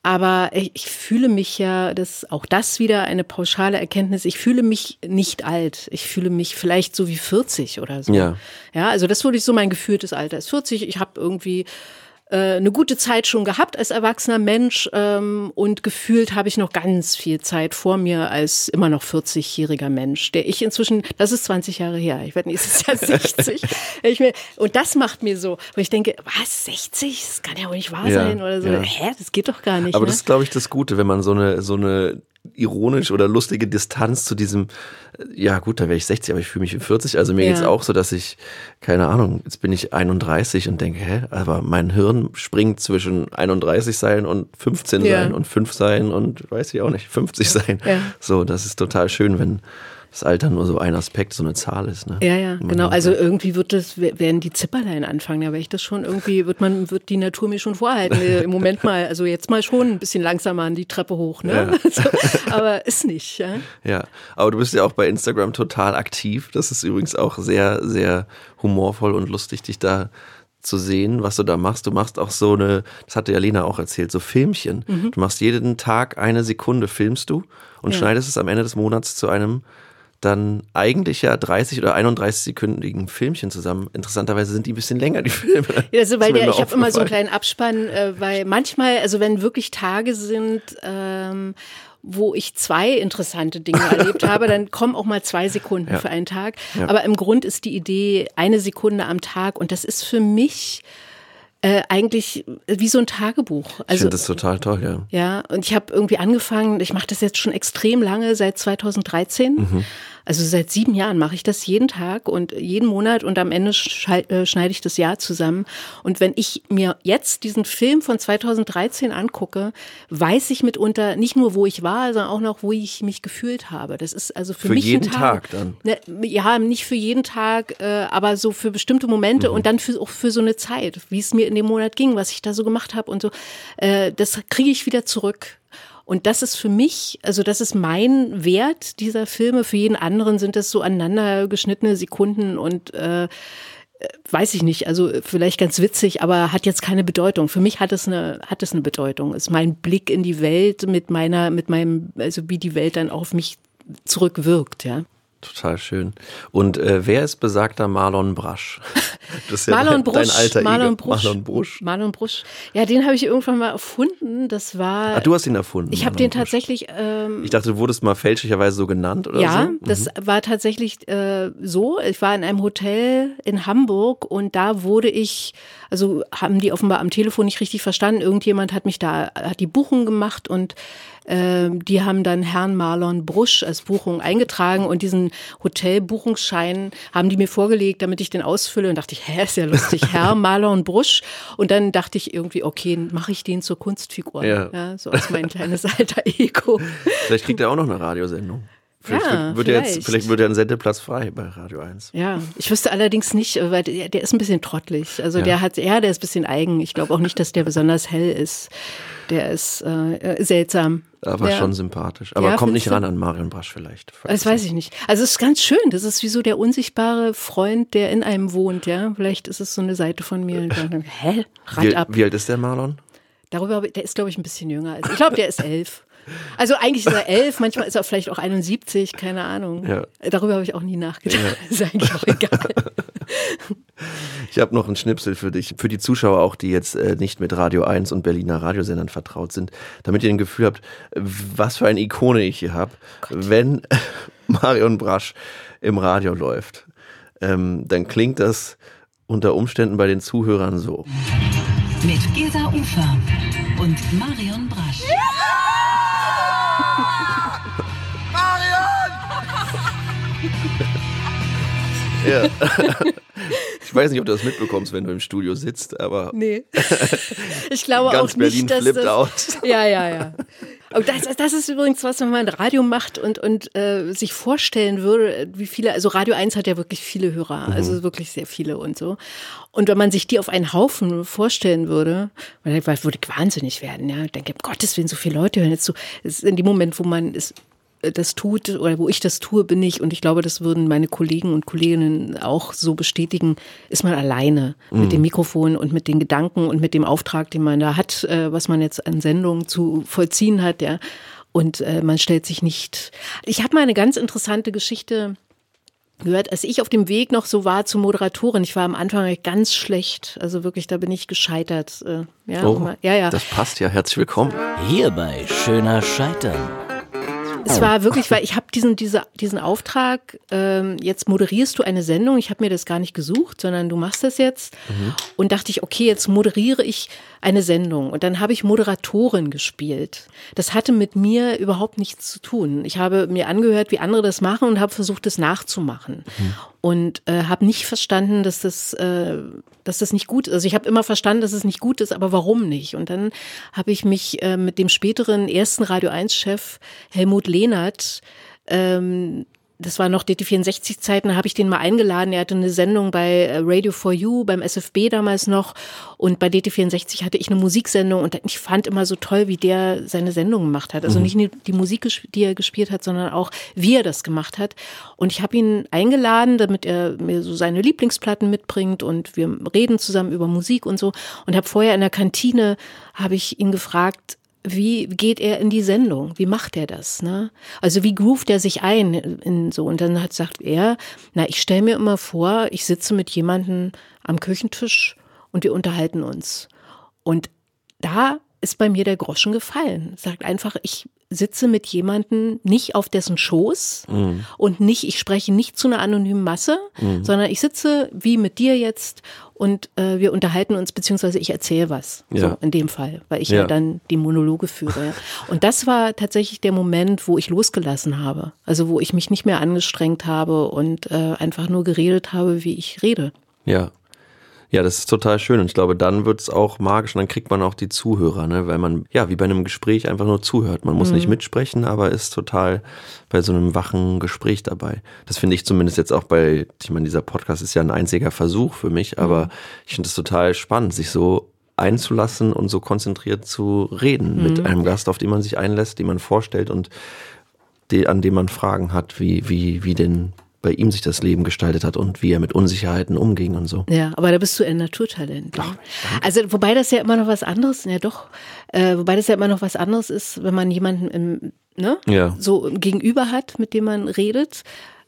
Speaker 1: Aber ich, fühle mich ja, das auch das wieder eine pauschale Erkenntnis. Ich fühle mich nicht alt. Ich fühle mich vielleicht so wie 40 oder so.
Speaker 3: Ja.
Speaker 1: Ja, also das würde ich so mein gefühltes Alter ist 40. Ich habe irgendwie äh, eine gute Zeit schon gehabt als erwachsener Mensch ähm, und gefühlt habe ich noch ganz viel Zeit vor mir als immer noch 40-jähriger Mensch, der ich inzwischen, das ist 20 Jahre her, ich werde nächstes Jahr 60. ich mir, und das macht mir so, wo ich denke, was, 60? Das kann ja wohl nicht wahr
Speaker 3: Ja,
Speaker 1: sein oder so.
Speaker 3: ja.
Speaker 1: Hä, das geht doch gar nicht.
Speaker 3: Aber
Speaker 1: ne?
Speaker 3: das ist, glaube ich, das Gute, wenn man so eine, so eine ironisch oder lustige Distanz zu diesem, äh, ja gut, da wäre ich 60, aber ich fühle mich wie 40. Also mir
Speaker 1: Ja.
Speaker 3: geht's auch so, dass ich, keine Ahnung, jetzt bin ich 31 und denke, hä, aber mein Hirn springt zwischen 31 sein und 15
Speaker 1: Ja.
Speaker 3: sein und 5 sein und weiß ich auch nicht, 50 sein.
Speaker 1: Ja.
Speaker 3: So, das ist total schön, wenn das Alter nur so ein Aspekt, so eine Zahl ist. Ne?
Speaker 1: Ja, ja, genau. Also irgendwie wird das, werden die Zipperlein anfangen. Da werde ich das schon irgendwie, wird man, wird die Natur mir schon vorhalten. Äh, Im Moment mal, also jetzt mal schon ein bisschen langsamer an die Treppe hoch, ne? So, aber ist nicht, ja.
Speaker 3: Ja, aber du bist ja auch bei Instagram total aktiv. Das ist übrigens auch sehr, sehr humorvoll und lustig, dich da zu sehen, was du da machst. Du machst auch so eine, das hatte ja Lena auch erzählt, so Filmchen. Du machst jeden Tag eine Sekunde, filmst du und
Speaker 1: Mhm. Ja.
Speaker 3: schneidest es am Ende des Monats zu einem dann eigentlich ja 30 oder 31-sekündigen Filmchen zusammen. Interessanterweise sind die ein bisschen länger, die Filme.
Speaker 1: Ja, also, weil der, ich habe immer so einen kleinen Abspann, äh, weil manchmal, also wenn wirklich Tage sind, ähm, wo ich zwei interessante Dinge erlebt habe, dann kommen auch mal zwei Sekunden
Speaker 3: Ja.
Speaker 1: für einen Tag.
Speaker 3: Ja.
Speaker 1: Aber im Grund ist die Idee eine Sekunde am Tag und das ist für mich äh, eigentlich wie so ein Tagebuch.
Speaker 3: Ich
Speaker 1: Also
Speaker 3: finde das total toll, ja.
Speaker 1: ja, und ich habe irgendwie angefangen, ich mache das jetzt schon extrem lange, seit 2013.
Speaker 3: Mhm.
Speaker 1: Also seit sieben Jahren mache ich das jeden Tag und jeden Monat und am Ende äh, schneide ich das Jahr zusammen. Und wenn ich mir jetzt diesen Film von 2013 angucke, weiß ich mitunter nicht nur, wo ich war, sondern auch noch, wo ich mich gefühlt habe. Das ist also für,
Speaker 3: Für
Speaker 1: mich
Speaker 3: jeden
Speaker 1: ein Tag.
Speaker 3: Tag dann?
Speaker 1: Ne, ja, nicht für jeden Tag, äh, aber so für bestimmte Momente
Speaker 3: Mhm.
Speaker 1: und dann für, auch für so eine Zeit, wie es mir in dem Monat ging, was ich da so gemacht habe und so. Äh, das kriege ich wieder zurück. Und das ist für mich, also das ist mein Wert dieser Filme. Für jeden anderen sind das so aneinander geschnittene Sekunden und äh, äh, weiß ich nicht, also vielleicht ganz witzig, aber hat jetzt keine Bedeutung. Für mich hat es eine, hat es eine Bedeutung. Ist mein Blick in die Welt mit meiner, mit meinem, also wie die Welt dann auf mich zurückwirkt, ja.
Speaker 3: Total schön. Und äh, wer ist besagter Marlon Brasch? Das ist ja
Speaker 1: Marlon
Speaker 3: dein,
Speaker 1: Brusch,
Speaker 3: dein alter
Speaker 1: Marlon. Brusch,
Speaker 3: Marlon Brusch.
Speaker 1: Marlon Brusch. Ja, den habe ich irgendwann mal erfunden. Das war.
Speaker 3: Ah, du hast ihn erfunden.
Speaker 1: ich habe den
Speaker 3: Brusch.
Speaker 1: tatsächlich. Ähm,
Speaker 3: Ich dachte, du wurdest mal fälschlicherweise so genannt oder
Speaker 1: ja,
Speaker 3: so. Mhm.
Speaker 1: das war tatsächlich äh, so. Ich war in einem Hotel in Hamburg und da wurde ich, also haben die offenbar am Telefon nicht richtig verstanden. Irgendjemand hat mich da, hat die Buchung gemacht und die haben dann Herrn Marlon Brusch als Buchung eingetragen und diesen Hotelbuchungsschein haben die mir vorgelegt, damit ich den ausfülle und dachte ich, hä, ist ja lustig, Herr Marlon Brusch. Und dann dachte ich irgendwie, okay, mache ich den zur Kunstfigur.
Speaker 3: Ja.
Speaker 1: ja so als mein kleines alter Ego.
Speaker 3: Vielleicht kriegt er auch noch eine Radiosendung. Vielleicht,
Speaker 1: Ja,
Speaker 3: wird, ja jetzt,
Speaker 1: vielleicht.
Speaker 3: vielleicht wird ja ein Sendeplatz frei bei Radio 1.
Speaker 1: Ja, ich wüsste allerdings nicht, weil der, der ist ein bisschen trottelig. Also
Speaker 3: Ja.
Speaker 1: der hat, ja, der ist ein bisschen eigen. Ich glaube auch nicht, dass der besonders hell ist. Der ist äh, äh, seltsam.
Speaker 3: Aber
Speaker 1: ja.
Speaker 3: schon sympathisch. Aber
Speaker 1: Ja,
Speaker 3: kommt nicht ran an Marion Brasch vielleicht.
Speaker 1: Das weiß ich nicht. Also es ist ganz schön. Das ist wie so der unsichtbare Freund, der in einem wohnt. Ja, vielleicht ist es so eine Seite von mir. Dann, Hä? Rad
Speaker 3: Wie,
Speaker 1: ab.
Speaker 3: wie alt ist der Marlon?
Speaker 1: Darüber, der ist glaube ich ein bisschen jünger. Also ich glaube, der ist elf. Also eigentlich ist er elf, manchmal ist er vielleicht auch 71, keine Ahnung.
Speaker 3: Ja.
Speaker 1: Darüber habe ich auch nie nachgedacht. Ist eigentlich auch egal.
Speaker 3: Ich habe noch einen Schnipsel für dich, für die Zuschauer auch, die jetzt äh, nicht mit Radio 1 und Berliner Radiosendern vertraut sind, damit ihr ein Gefühl habt, was für eine Ikone ich hier habe. Wenn Marion Brasch im Radio läuft, ähm, dann klingt das unter Umständen bei den Zuhörern so.
Speaker 6: Mit Gesa Ufer und Marion Brasch.
Speaker 3: Ja. ich weiß nicht, ob du das mitbekommst, wenn du im Studio sitzt, aber
Speaker 1: Nee. Ich glaube
Speaker 3: Ganz
Speaker 1: auch
Speaker 3: Berlin
Speaker 1: nicht, dass
Speaker 3: flippt
Speaker 1: das,
Speaker 3: aus.
Speaker 1: Ja, ja, ja. Und das, das ist übrigens was, wenn man Radio macht und, und äh, sich vorstellen würde, wie viele, also Radio 1 hat ja wirklich viele Hörer, also wirklich sehr viele und so. Und wenn man sich die auf einen Haufen vorstellen würde, weil ich würde ich wahnsinnig werden, ja. Ich denke, um Gottes Willen, so viele Leute hören jetzt zu. Es ist in dem Moment, wo man es das tut oder wo ich das tue, bin ich, und ich glaube, das würden meine Kollegen und Kolleginnen auch so bestätigen, ist man alleine mit dem Mikrofon und mit den Gedanken und mit dem Auftrag, den man da hat, äh, was man jetzt an Sendungen zu vollziehen hat, ja. Und äh, man stellt sich nicht. Ich habe mal eine ganz interessante Geschichte gehört, als ich auf dem Weg noch so war zur Moderatorin. Ich war am Anfang ganz schlecht, also wirklich, da bin ich gescheitert. Äh, ja,
Speaker 3: Oh,
Speaker 1: ja, ja.
Speaker 3: das passt ja. Herzlich willkommen.
Speaker 7: Hier bei Schöner Scheitern.
Speaker 1: Es war wirklich, weil ich habe diesen, diese, diesen Auftrag, ähm, jetzt moderierst du eine Sendung, ich habe mir das gar nicht gesucht, sondern du machst das jetzt. Und dachte ich, okay, jetzt moderiere ich eine Sendung. Und dann habe ich Moderatorin gespielt. Das hatte mit mir überhaupt nichts zu tun. Ich habe mir angehört, wie andere das machen und habe versucht, das nachzumachen. Und äh, habe nicht verstanden, dass das, äh, dass das nicht gut ist. Also ich habe immer verstanden, dass es nicht gut ist, aber warum nicht? Und dann habe ich mich äh, mit dem späteren ersten Radio 1-Chef Helmut Lehnert ähm, das war noch DT64-Zeiten, da habe ich den mal eingeladen. Er hatte eine Sendung bei äh, Radio for You, beim SFB damals noch. Und bei DT64 hatte ich eine Musiksendung und ich fand immer so toll, wie der seine Sendung gemacht hat. Also nicht nur die Musik, die er gespielt hat, sondern auch, wie er das gemacht hat. Und ich habe ihn eingeladen, damit er mir so seine Lieblingsplatten mitbringt und wir reden zusammen über Musik und so. Und habe vorher in der Kantine, habe ich ihn gefragt, wie geht er in die Sendung? Wie macht er das? Ne? Also wie groovt er sich ein in so? Und dann hat sagt er, na, ich stelle mir immer vor, ich sitze mit jemandem am Küchentisch und wir unterhalten uns. Und da ist bei mir der Groschen gefallen. Sagt einfach, ich sitze mit jemandem nicht auf dessen Schoß und nicht, ich spreche nicht zu einer anonymen Masse, sondern ich sitze wie mit dir jetzt und äh, wir unterhalten uns, beziehungsweise ich erzähle was.
Speaker 3: Ja.
Speaker 1: So in dem Fall, weil ich ja,
Speaker 3: Ja.
Speaker 1: dann die Monologe führe. Und das war tatsächlich der Moment, wo ich losgelassen habe. Also wo ich mich nicht mehr angestrengt habe und äh, einfach nur geredet habe, wie ich rede.
Speaker 3: Ja. Ja, das ist total schön. Und ich glaube, dann wird's auch magisch und dann kriegt man auch die Zuhörer, ne? weil man, ja, wie bei einem Gespräch einfach nur zuhört. Man muss nicht mitsprechen, aber ist total bei so einem wachen Gespräch dabei. Das finde ich zumindest jetzt auch bei, ich meine, dieser Podcast ist ja ein einziger Versuch für mich, aber ich finde es total spannend, sich so einzulassen und so konzentriert zu reden mit einem Gast, auf den man sich einlässt, den man vorstellt und die, an dem man Fragen hat, wie, wie, wie denn bei ihm sich das Leben gestaltet hat und wie er mit Unsicherheiten umging und so.
Speaker 1: Ja, aber da bist du ein Naturtalent. ne? also wobei das ja immer noch was anderes, ja doch, äh, wobei das ja immer noch was anderes ist, wenn man jemanden im, ne,
Speaker 3: Ja.
Speaker 1: so gegenüber hat, mit dem man redet,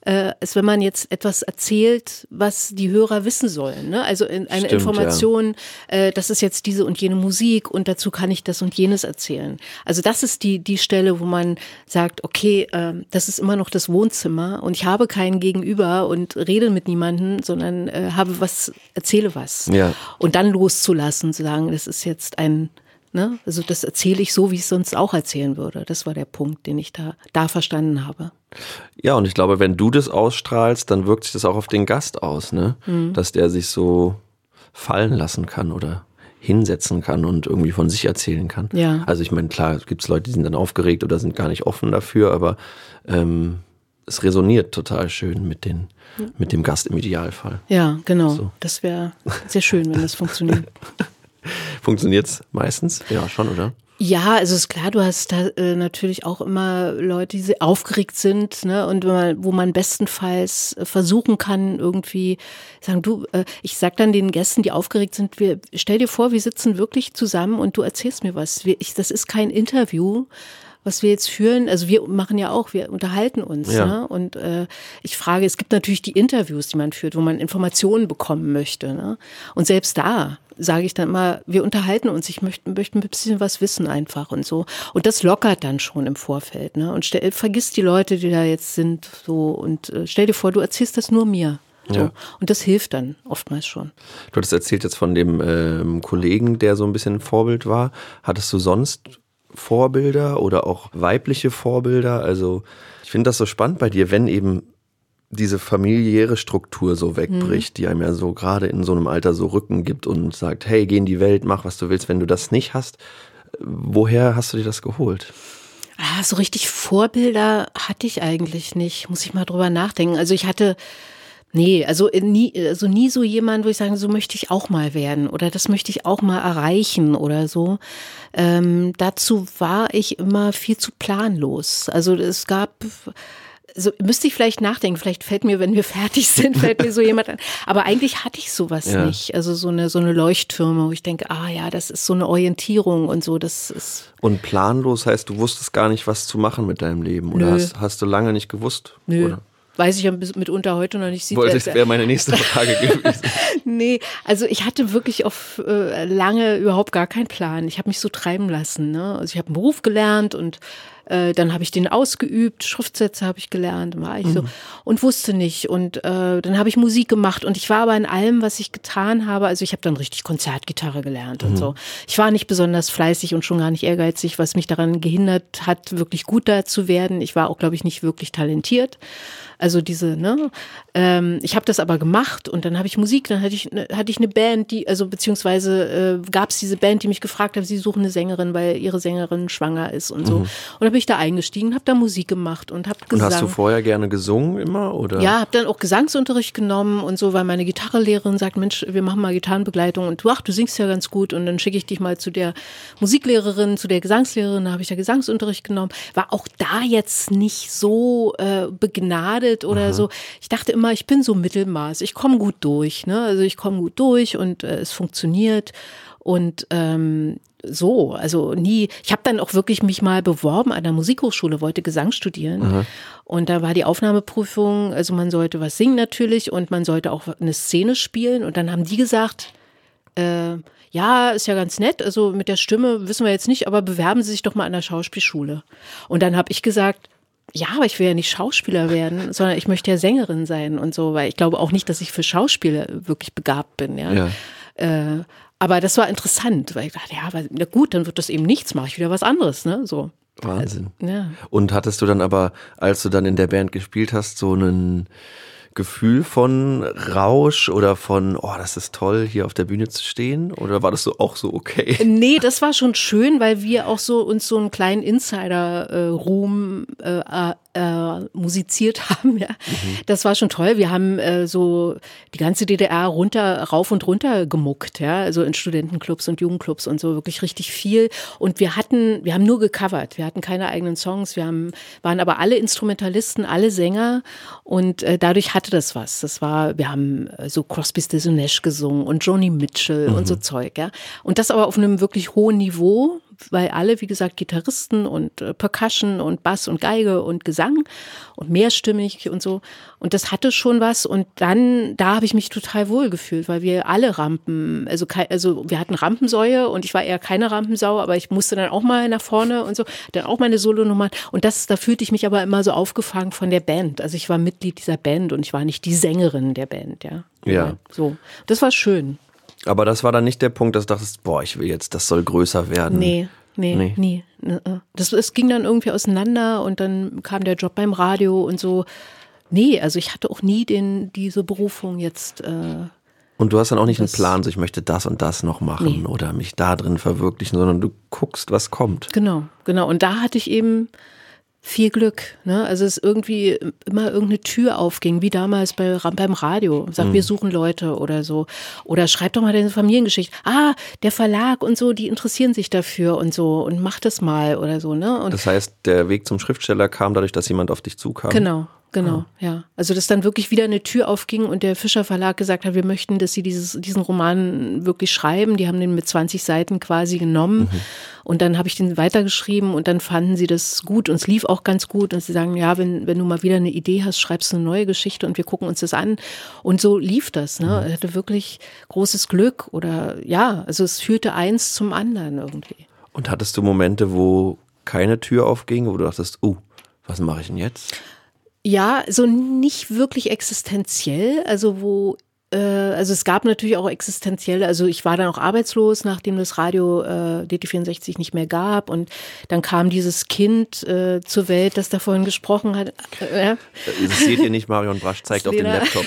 Speaker 1: äh, als wenn man jetzt etwas erzählt, was die Hörer wissen sollen. Ne? Also in, eine
Speaker 3: Stimmt,
Speaker 1: Information, äh, das ist jetzt diese und jene Musik und dazu kann ich das und jenes erzählen. Also das ist die, die Stelle, wo man sagt, okay, äh, das ist immer noch das Wohnzimmer und ich habe keinen Gegenüber und rede mit niemandem, sondern äh, habe was, erzähle was.
Speaker 3: Ja.
Speaker 1: Und dann loszulassen, zu sagen, das ist jetzt ein, ne, also das erzähle ich so, wie ich es sonst auch erzählen würde. Das war der Punkt, den ich da, da verstanden habe.
Speaker 3: Ja, und ich glaube, wenn du das ausstrahlst, dann wirkt sich das auch auf den Gast aus, ne?
Speaker 1: Mhm.
Speaker 3: Dass der sich so fallen lassen kann oder hinsetzen kann und irgendwie von sich erzählen kann.
Speaker 1: Ja.
Speaker 3: Also ich meine, klar, gibt es Leute, die sind dann aufgeregt oder sind gar nicht offen dafür, aber ähm, es resoniert total schön mit, den, mit dem Gast im Idealfall.
Speaker 1: Ja, genau.
Speaker 3: So.
Speaker 1: Das wäre sehr schön, wenn das funktioniert.
Speaker 3: Funktioniert es meistens? Ja, schon, oder?
Speaker 1: Ja, also ist klar, du hast da äh, natürlich auch immer Leute, die aufgeregt sind, ne, und wo man, wo man bestenfalls äh, versuchen kann, irgendwie sagen, du, äh, ich sag dann den Gästen, die aufgeregt sind, wir stell dir vor, wir sitzen wirklich zusammen und du erzählst mir was. Wir, ich, das ist kein Interview, was wir jetzt führen, also wir machen ja auch, wir unterhalten uns.
Speaker 3: Ja.
Speaker 1: Ne? Und äh, ich frage, es gibt natürlich die Interviews, die man führt, wo man Informationen bekommen möchte. Ne? Und selbst da sage ich dann immer, wir unterhalten uns, ich möchte, möchte ein bisschen was wissen einfach und so. Und das lockert dann schon im Vorfeld. Ne? Und stell, vergiss die Leute, die da jetzt sind, so und äh, stell dir vor, du erzählst das nur mir. So.
Speaker 3: Ja.
Speaker 1: Und das hilft dann oftmals schon.
Speaker 3: Du hattest erzählt jetzt von dem ähm, Kollegen, der so ein bisschen ein Vorbild war. Hattest du sonst Vorbilder oder auch weibliche Vorbilder? Also ich finde das so spannend bei dir, wenn eben diese familiäre Struktur so wegbricht, die einem ja so gerade in so einem Alter so Rücken gibt und sagt, hey, geh in die Welt, mach was du willst. Wenn du das nicht hast, woher hast du dir das geholt?
Speaker 1: Ah, so richtig Vorbilder hatte ich eigentlich nicht. Muss ich mal drüber nachdenken. Also ich hatte, nee, also nie, also nie so jemand, wo ich sage, so möchte ich auch mal werden oder das möchte ich auch mal erreichen oder so. Ähm, dazu war ich immer viel zu planlos. Also es gab, so müsste ich vielleicht nachdenken, vielleicht fällt mir, wenn wir fertig sind, fällt mir so jemand an. Aber eigentlich hatte ich sowas
Speaker 3: Ja.
Speaker 1: nicht. Also so eine, so eine Leuchttürme, wo ich denke, ah ja, das ist so eine Orientierung und so, das ist,
Speaker 3: Und planlos heißt, du wusstest gar nicht, was zu machen mit deinem Leben. Oder hast, hast du lange nicht gewusst?
Speaker 1: nö.
Speaker 3: Oder?
Speaker 1: Weiß ich ja bis- mitunter heute noch nicht. Sieht
Speaker 3: Wollte,
Speaker 1: ja-
Speaker 3: wäre meine nächste Frage gewesen.
Speaker 1: Nee, also ich hatte wirklich auf äh, lange überhaupt gar keinen Plan. Ich habe mich so treiben lassen. Ne? Also ich habe einen Beruf gelernt und äh, dann habe ich den ausgeübt, Schriftsätze habe ich gelernt, war ich so und wusste nicht. Und äh, dann habe ich Musik gemacht und ich war aber in allem, was ich getan habe, also ich habe dann richtig Konzertgitarre gelernt und so. Ich war nicht besonders fleißig und schon gar nicht ehrgeizig, was mich daran gehindert hat, wirklich gut da zu werden. Ich war auch, glaube ich, nicht wirklich talentiert. Also diese, ne? Ähm, ich habe das aber gemacht und dann habe ich Musik, dann hatte ich, ne- hatte ich eine Band, die, also beziehungsweise äh, gab es diese Band, die mich gefragt hat, sie suchen eine Sängerin, weil ihre Sängerin schwanger ist und so. Und dann bin ich da eingestiegen, habe da Musik gemacht und habe
Speaker 3: Und
Speaker 1: Gesang.
Speaker 3: hast du vorher gerne gesungen immer? Oder?
Speaker 1: Ja, habe dann auch Gesangsunterricht genommen und so, weil meine Gitarrelehrerin sagt, Mensch, wir machen mal Gitarrenbegleitung und du, ach, du singst ja ganz gut und dann schicke ich dich mal zu der Musiklehrerin, zu der Gesangslehrerin, da habe ich da Gesangsunterricht genommen. War auch da jetzt nicht so äh, begnadet oder so. Ich dachte immer, ich bin so Mittelmaß, ich komme gut durch, ne? Also ich komme gut durch und äh, es funktioniert und ähm, so, also nie. Ich habe dann auch wirklich mich mal beworben an der Musikhochschule, wollte Gesang studieren. Und da war die Aufnahmeprüfung, also man sollte was singen natürlich und man sollte auch eine Szene spielen. Und dann haben die gesagt, äh, ja, ist ja ganz nett, also mit der Stimme wissen wir jetzt nicht, aber bewerben Sie sich doch mal an der Schauspielschule. Und dann habe ich gesagt, ja, aber ich will ja nicht Schauspieler werden, sondern ich möchte ja Sängerin sein und so, weil ich glaube auch nicht, dass ich für Schauspieler wirklich begabt bin, ja.
Speaker 3: Ja.
Speaker 1: Äh, aber das war interessant, weil ich dachte, ja, aber, na gut, dann wird das eben nichts, mache ich wieder was anderes, ne? So.
Speaker 3: Wahnsinn.
Speaker 1: Ja.
Speaker 3: Und hattest du dann aber, als du dann in der Band gespielt hast, so ein Gefühl von Rausch oder von, oh, das ist toll, hier auf der Bühne zu stehen? Oder war das so auch so okay?
Speaker 1: Nee, das war schon schön, weil wir auch so uns so einen kleinen Insider-Ruhm äh, äh, musiziert haben. Ja. Das war schon toll. Wir haben äh, so die ganze DDR runter, rauf und runter gemuckt, ja, also in Studentenclubs und Jugendclubs und so wirklich richtig viel. Und wir hatten, wir haben nur gecovert. Wir hatten keine eigenen Songs. Wir haben, waren aber alle Instrumentalisten, alle Sänger und äh, dadurch hatte das was. Das war, wir haben äh, so Crosby, Stills und Nash gesungen und Joni Mitchell und so Zeug, ja. Und das aber auf einem wirklich hohen Niveau, weil alle, wie gesagt, Gitarristen und äh, Percussion und Bass und Geige und Gesang und mehrstimmig und so. Und das hatte schon was. Und dann, da habe ich mich total wohl gefühlt, weil wir alle Rampen, also, also wir hatten Rampensäue und ich war eher keine Rampensau, aber ich musste dann auch mal nach vorne und so, dann auch meine Solonummern. Und das, da fühlte ich mich aber immer so aufgefangen von der Band. Also ich war Mitglied dieser Band und ich war nicht die Sängerin der Band, ja.
Speaker 3: Ja.
Speaker 1: So. Das war schön.
Speaker 3: Aber das war dann nicht der Punkt, dass du dachtest, boah, ich will jetzt, das soll größer werden.
Speaker 1: Nee, nee,
Speaker 3: Nee.
Speaker 1: nie. Nee. Das, es ging dann irgendwie auseinander und dann kam der Job beim Radio und so. Nee, also ich hatte auch nie den, diese Berufung jetzt. Äh,
Speaker 3: Und du hast dann auch nicht einen Plan, so ich möchte das und das noch machen
Speaker 1: Nee.
Speaker 3: oder mich da drin verwirklichen, sondern du guckst, was kommt.
Speaker 1: genau, genau. Und da hatte ich eben viel Glück. Ne? Also es irgendwie immer irgendeine Tür aufging, wie damals bei, beim Radio. Sagt, mhm. wir suchen Leute oder so. Oder schreib doch mal deine Familiengeschichte. Ah, der Verlag und so, die interessieren sich dafür und so und mach das mal oder so. Ne? Und
Speaker 3: das heißt, der Weg zum Schriftsteller kam dadurch, dass jemand auf dich zukam?
Speaker 1: Genau. Genau, ah. ja. Also dass dann wirklich wieder eine Tür aufging und der Fischer Verlag gesagt hat, wir möchten, dass sie dieses, diesen Roman wirklich schreiben. Die haben den mit 20 Seiten quasi genommen mhm. und dann habe ich den weitergeschrieben und dann fanden sie das gut und es lief auch ganz gut und sie sagen, ja, wenn, wenn du mal wieder eine Idee hast, schreibst du eine neue Geschichte und wir gucken uns das an. Und so lief das. Ne? Mhm. Er hatte wirklich großes Glück oder ja, also es führte eins zum anderen irgendwie.
Speaker 3: Und hattest du Momente, wo keine Tür aufging, wo du dachtest, oh, was mache ich denn jetzt?
Speaker 1: Ja, so nicht wirklich existenziell, also wo also es gab natürlich auch existenzielle, also ich war dann auch arbeitslos, nachdem das Radio äh, DT64 nicht mehr gab und dann kam dieses Kind äh, zur Welt, das da vorhin gesprochen hat.
Speaker 3: Äh, ja. Das seht ihr nicht, Marion Brasch zeigt auf dem Laptop.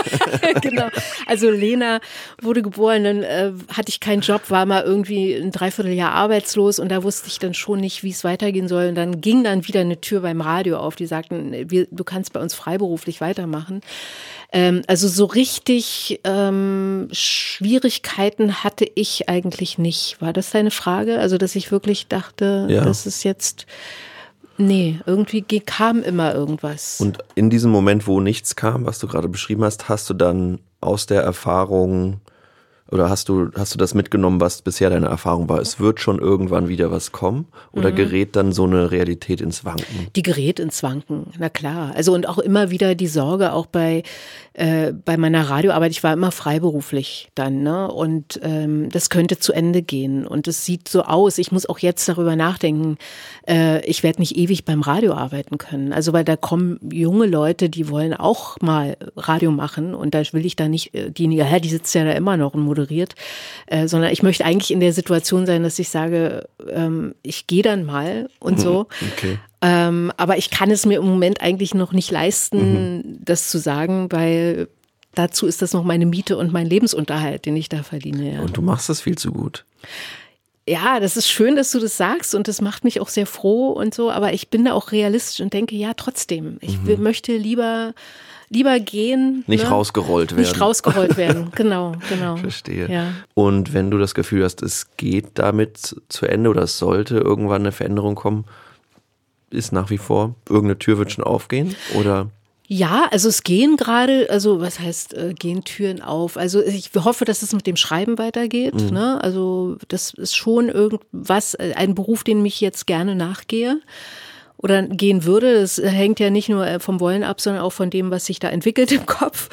Speaker 1: genau, also Lena wurde geboren, dann äh, hatte ich keinen Job, war mal irgendwie ein Dreivierteljahr arbeitslos und da wusste ich dann schon nicht, wie es weitergehen soll und dann ging dann wieder eine Tür beim Radio auf, die sagten, wir, du kannst bei uns freiberuflich weitermachen. Ähm, also so richtig ähm, Schwierigkeiten hatte ich eigentlich nicht. War das deine Frage? Also, dass ich wirklich dachte, ja. das ist jetzt. Nee, irgendwie kam immer irgendwas.
Speaker 3: Und in diesem Moment, wo nichts kam, was du gerade beschrieben hast, hast du dann aus der Erfahrung oder hast du, hast du das mitgenommen, was bisher deine Erfahrung war? Es wird schon irgendwann wieder was kommen? Oder mhm. gerät dann so eine Realität ins Wanken?
Speaker 1: Die gerät ins Wanken, na klar. Also und auch immer wieder die Sorge, auch bei, äh, bei meiner Radioarbeit, ich war immer freiberuflich dann, ne? Und ähm, das könnte zu Ende gehen. Und es sieht so aus, ich muss auch jetzt darüber nachdenken, äh, ich werde nicht ewig beim Radio arbeiten können. Also weil da kommen junge Leute, die wollen auch mal Radio machen und da will ich da nicht, äh, die, ja, die sitzt ja da immer noch und moderiert, äh, sondern ich möchte eigentlich in der Situation sein, dass ich sage, ähm, ich gehe dann mal und so. Okay. Ähm, aber ich kann es mir im Moment eigentlich noch nicht leisten, mhm. das zu sagen, weil dazu ist das noch meine Miete und mein Lebensunterhalt, den ich da verdiene. Ja.
Speaker 3: Und du machst das viel zu gut.
Speaker 1: Ja, das ist schön, dass du das sagst und das macht mich auch sehr froh und so, aber ich bin da auch realistisch und denke, ja, trotzdem, ich mhm. möchte lieber lieber gehen.
Speaker 3: Nicht ne? rausgerollt werden.
Speaker 1: Nicht rausgerollt werden, genau, genau.
Speaker 3: Verstehe. Ja. Und wenn du das Gefühl hast, es geht damit zu Ende oder es sollte irgendwann eine Veränderung kommen, ist nach wie vor, irgendeine Tür wird schon aufgehen oder?
Speaker 1: Ja, also es gehen gerade, also was heißt, äh, gehen Türen auf? Also ich hoffe, dass es mit dem Schreiben weitergeht. Mhm. Ne? Also das ist schon irgendwas, äh, ein Beruf, den ich jetzt gerne nachgehe oder gehen würde. Das hängt ja nicht nur äh, vom Wollen ab, sondern auch von dem, was sich da entwickelt im Kopf.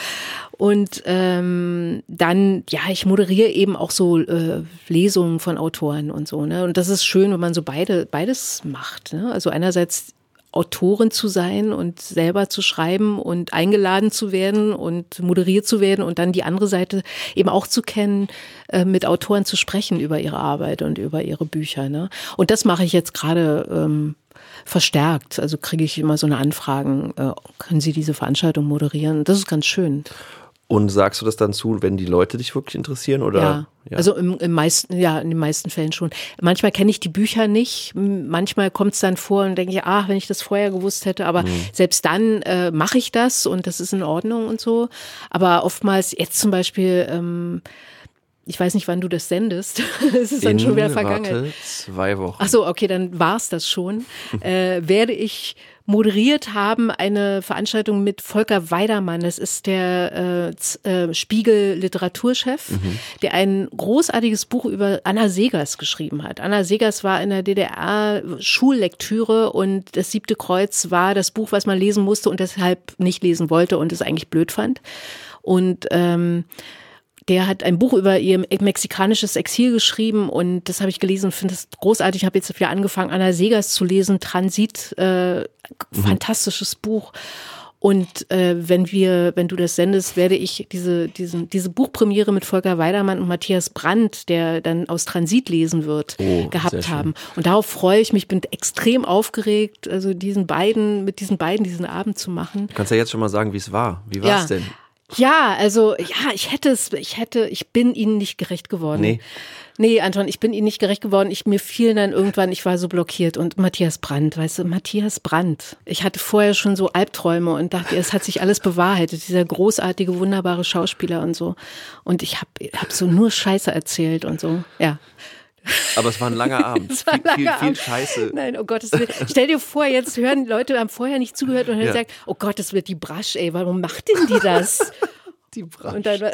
Speaker 1: Und ähm, dann, ja, ich moderiere eben auch so äh, Lesungen von Autoren und so. Ne? Und das ist schön, wenn man so beide, beides macht. Ne? Also einerseits Autorin zu sein und selber zu schreiben und eingeladen zu werden und moderiert zu werden und dann die andere Seite eben auch zu kennen, äh, mit Autoren zu sprechen über ihre Arbeit und über ihre Bücher. Ne? Und das mache ich jetzt gerade ähm, verstärkt. Also kriege ich immer so eine Anfragen, äh, können Sie diese Veranstaltung moderieren? Das ist ganz schön.
Speaker 3: Und sagst du das dann zu, wenn die Leute dich wirklich interessieren oder?
Speaker 1: Ja, ja. also im, im, meisten, ja, in den meisten Fällen schon. Manchmal kenne ich die Bücher nicht. Manchmal kommt es dann vor und denke ich, ah, wenn ich das vorher gewusst hätte. Aber mhm. selbst dann äh, mache ich das und das ist in Ordnung und so. Aber oftmals jetzt zum Beispiel. Ähm, ich weiß nicht, wann du das sendest. Es ist dann schon wieder vergangen. Warte,
Speaker 3: zwei Wochen.
Speaker 1: Ach so, okay, dann war es das schon. äh, werde ich moderiert haben eine Veranstaltung mit Volker Weidermann. Das ist der äh, äh, Spiegel Literaturchef, mhm. der ein großartiges Buch über Anna Segers geschrieben hat. Anna Segers war in der DDR Schullektüre und das siebte Kreuz war das Buch, was man lesen musste und deshalb nicht lesen wollte und es eigentlich blöd fand. Und ähm, der hat ein Buch über ihr mexikanisches Exil geschrieben und das habe ich gelesen und finde es großartig. Ich habe jetzt wieder angefangen, Anna Segers zu lesen, Transit, äh, mhm. fantastisches Buch. Und äh, wenn wir, wenn du das sendest, werde ich diese, diesen, diese Buchpremiere mit Volker Weidermann und Matthias Brandt, der dann aus Transit lesen wird, oh, gehabt haben. Und darauf freue ich mich, bin extrem aufgeregt, also diesen beiden, mit diesen beiden diesen Abend zu machen.
Speaker 3: Du kannst ja jetzt schon mal sagen, wie es war. Wie war es ja. denn?
Speaker 1: Ja, also ja, ich hätte es, ich hätte, ich bin ihnen nicht gerecht geworden. Nee. Nee, Anton, ich bin ihnen nicht gerecht geworden. Ich, mir fiel dann irgendwann, ich war so blockiert. Und Matthias Brandt, weißt du, Matthias Brandt. Ich hatte vorher schon so Albträume und dachte, es hat sich alles bewahrheitet. Dieser großartige, wunderbare Schauspieler und so. Und ich habe hab so nur Scheiße erzählt und so. Ja.
Speaker 3: Aber es war ein langer Abend.
Speaker 1: Es war ein
Speaker 3: viel, viel,
Speaker 1: langer
Speaker 3: viel
Speaker 1: Abend.
Speaker 3: Scheiße.
Speaker 1: Nein, oh Gottes Willen. Stell dir vor, jetzt hören Leute, haben vorher nicht zugehört und dann
Speaker 3: Ja.
Speaker 1: sagen, oh Gott, das wird die Brasch, ey, warum macht denn die das?
Speaker 3: Die Brasch.
Speaker 1: Und dann,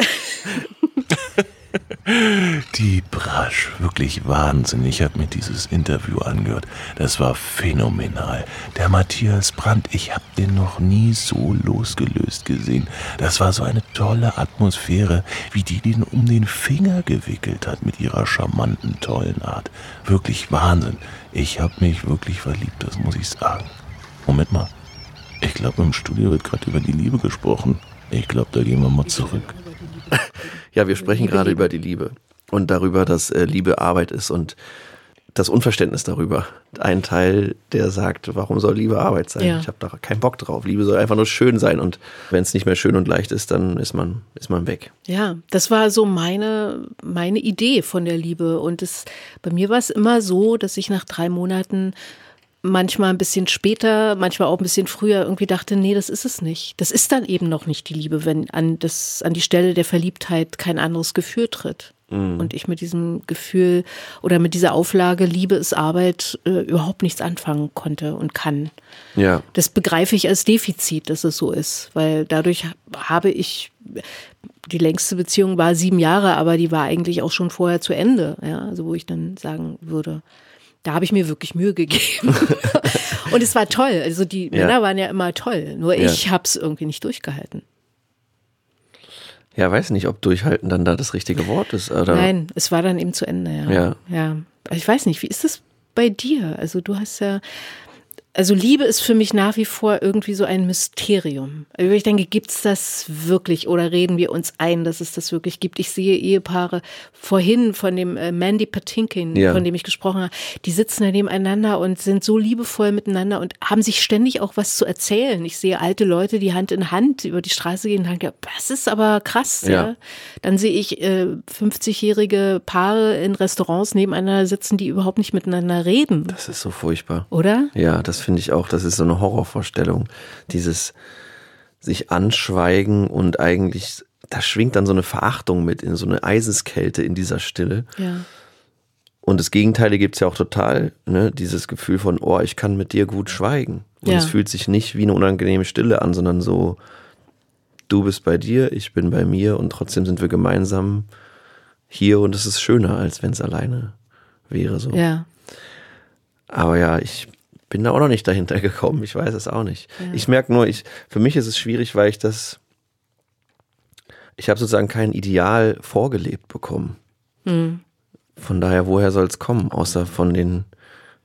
Speaker 8: Die Brasch, wirklich Wahnsinn. Ich habe mir dieses Interview angehört. Das war phänomenal. Der Matthias Brandt, ich habe den noch nie so losgelöst gesehen. Das war so eine tolle Atmosphäre, wie die den um den Finger gewickelt hat mit ihrer charmanten, tollen Art. Wirklich Wahnsinn. Ich habe mich wirklich verliebt, das muss ich sagen. Moment mal. Ich glaube, im Studio wird gerade über die Liebe gesprochen. Ich glaube, da gehen wir mal zurück.
Speaker 3: Ja, wir sprechen gerade über die Liebe und darüber, dass äh, Liebe Arbeit ist und das Unverständnis darüber. Ein Teil, der sagt, warum soll Liebe Arbeit sein?
Speaker 1: Ja.
Speaker 3: Ich habe da keinen Bock drauf. Liebe soll einfach nur schön sein und wenn es nicht mehr schön und leicht ist, dann ist man, ist man weg.
Speaker 1: Ja, das war so meine, meine Idee von der Liebe. Und es, bei mir war es immer so, dass ich nach drei Monaten manchmal ein bisschen später, manchmal auch ein bisschen früher irgendwie dachte, nee, das ist es nicht. Das ist dann eben noch nicht die Liebe, wenn an, das, an die Stelle der Verliebtheit kein anderes Gefühl tritt. Und ich mit diesem Gefühl oder mit dieser Auflage, Liebe ist Arbeit, äh, überhaupt nichts anfangen konnte und kann.
Speaker 3: Ja,
Speaker 1: Das begreife ich als Defizit, dass es so ist, weil dadurch habe ich, die längste Beziehung war sieben Jahre, aber die war eigentlich auch schon vorher zu Ende, ja, also wo ich dann sagen würde, da habe ich mir wirklich Mühe gegeben. Und es war toll, also die
Speaker 3: Ja.
Speaker 1: Männer waren ja immer toll, nur
Speaker 3: Ja.
Speaker 1: ich habe es irgendwie nicht durchgehalten.
Speaker 3: ja, weiß nicht, ob durchhalten dann da das richtige Wort ist. Oder?
Speaker 1: Nein, es war dann eben zu Ende, ja.
Speaker 3: Ja.
Speaker 1: ja. Ich weiß nicht, wie ist das bei dir? Also du hast ja, also Liebe ist für mich nach wie vor irgendwie so ein Mysterium. Also ich denke, gibt's das wirklich oder reden wir uns ein, dass es das wirklich gibt? Ich sehe Ehepaare vorhin von dem äh, Mandy Patinkin,
Speaker 3: Ja.
Speaker 1: von dem ich gesprochen habe, die sitzen da nebeneinander und sind so liebevoll miteinander und haben sich ständig auch was zu erzählen. Ich sehe alte Leute, die Hand in Hand über die Straße gehen und denke, das ist aber krass, ja.
Speaker 3: Ja.
Speaker 1: Dann sehe ich äh, 50-jährige Paare in Restaurants nebeneinander sitzen, die überhaupt nicht miteinander reden,
Speaker 3: Das ist so furchtbar.
Speaker 1: oder?
Speaker 3: Ja, das finde ich auch. Das ist so eine Horrorvorstellung. Dieses sich anschweigen und eigentlich, da schwingt dann so eine Verachtung mit, in so eine Eiseskälte in dieser Stille.
Speaker 1: Ja.
Speaker 3: Und das Gegenteil gibt's ja auch total, ne? Dieses Gefühl von, oh, ich kann mit dir gut schweigen. Und
Speaker 1: Ja.
Speaker 3: es fühlt sich nicht wie eine unangenehme Stille an, sondern so, du bist bei dir, ich bin bei mir und trotzdem sind wir gemeinsam hier und es ist schöner, als wenn es alleine wäre. So.
Speaker 1: Ja.
Speaker 3: Aber ja, ich bin da auch noch nicht dahinter gekommen. Ich weiß es auch nicht. Ich merke nur, ich, für mich ist es schwierig, weil ich das, ich habe sozusagen kein Ideal vorgelebt bekommen. Von daher, woher soll es kommen, außer von den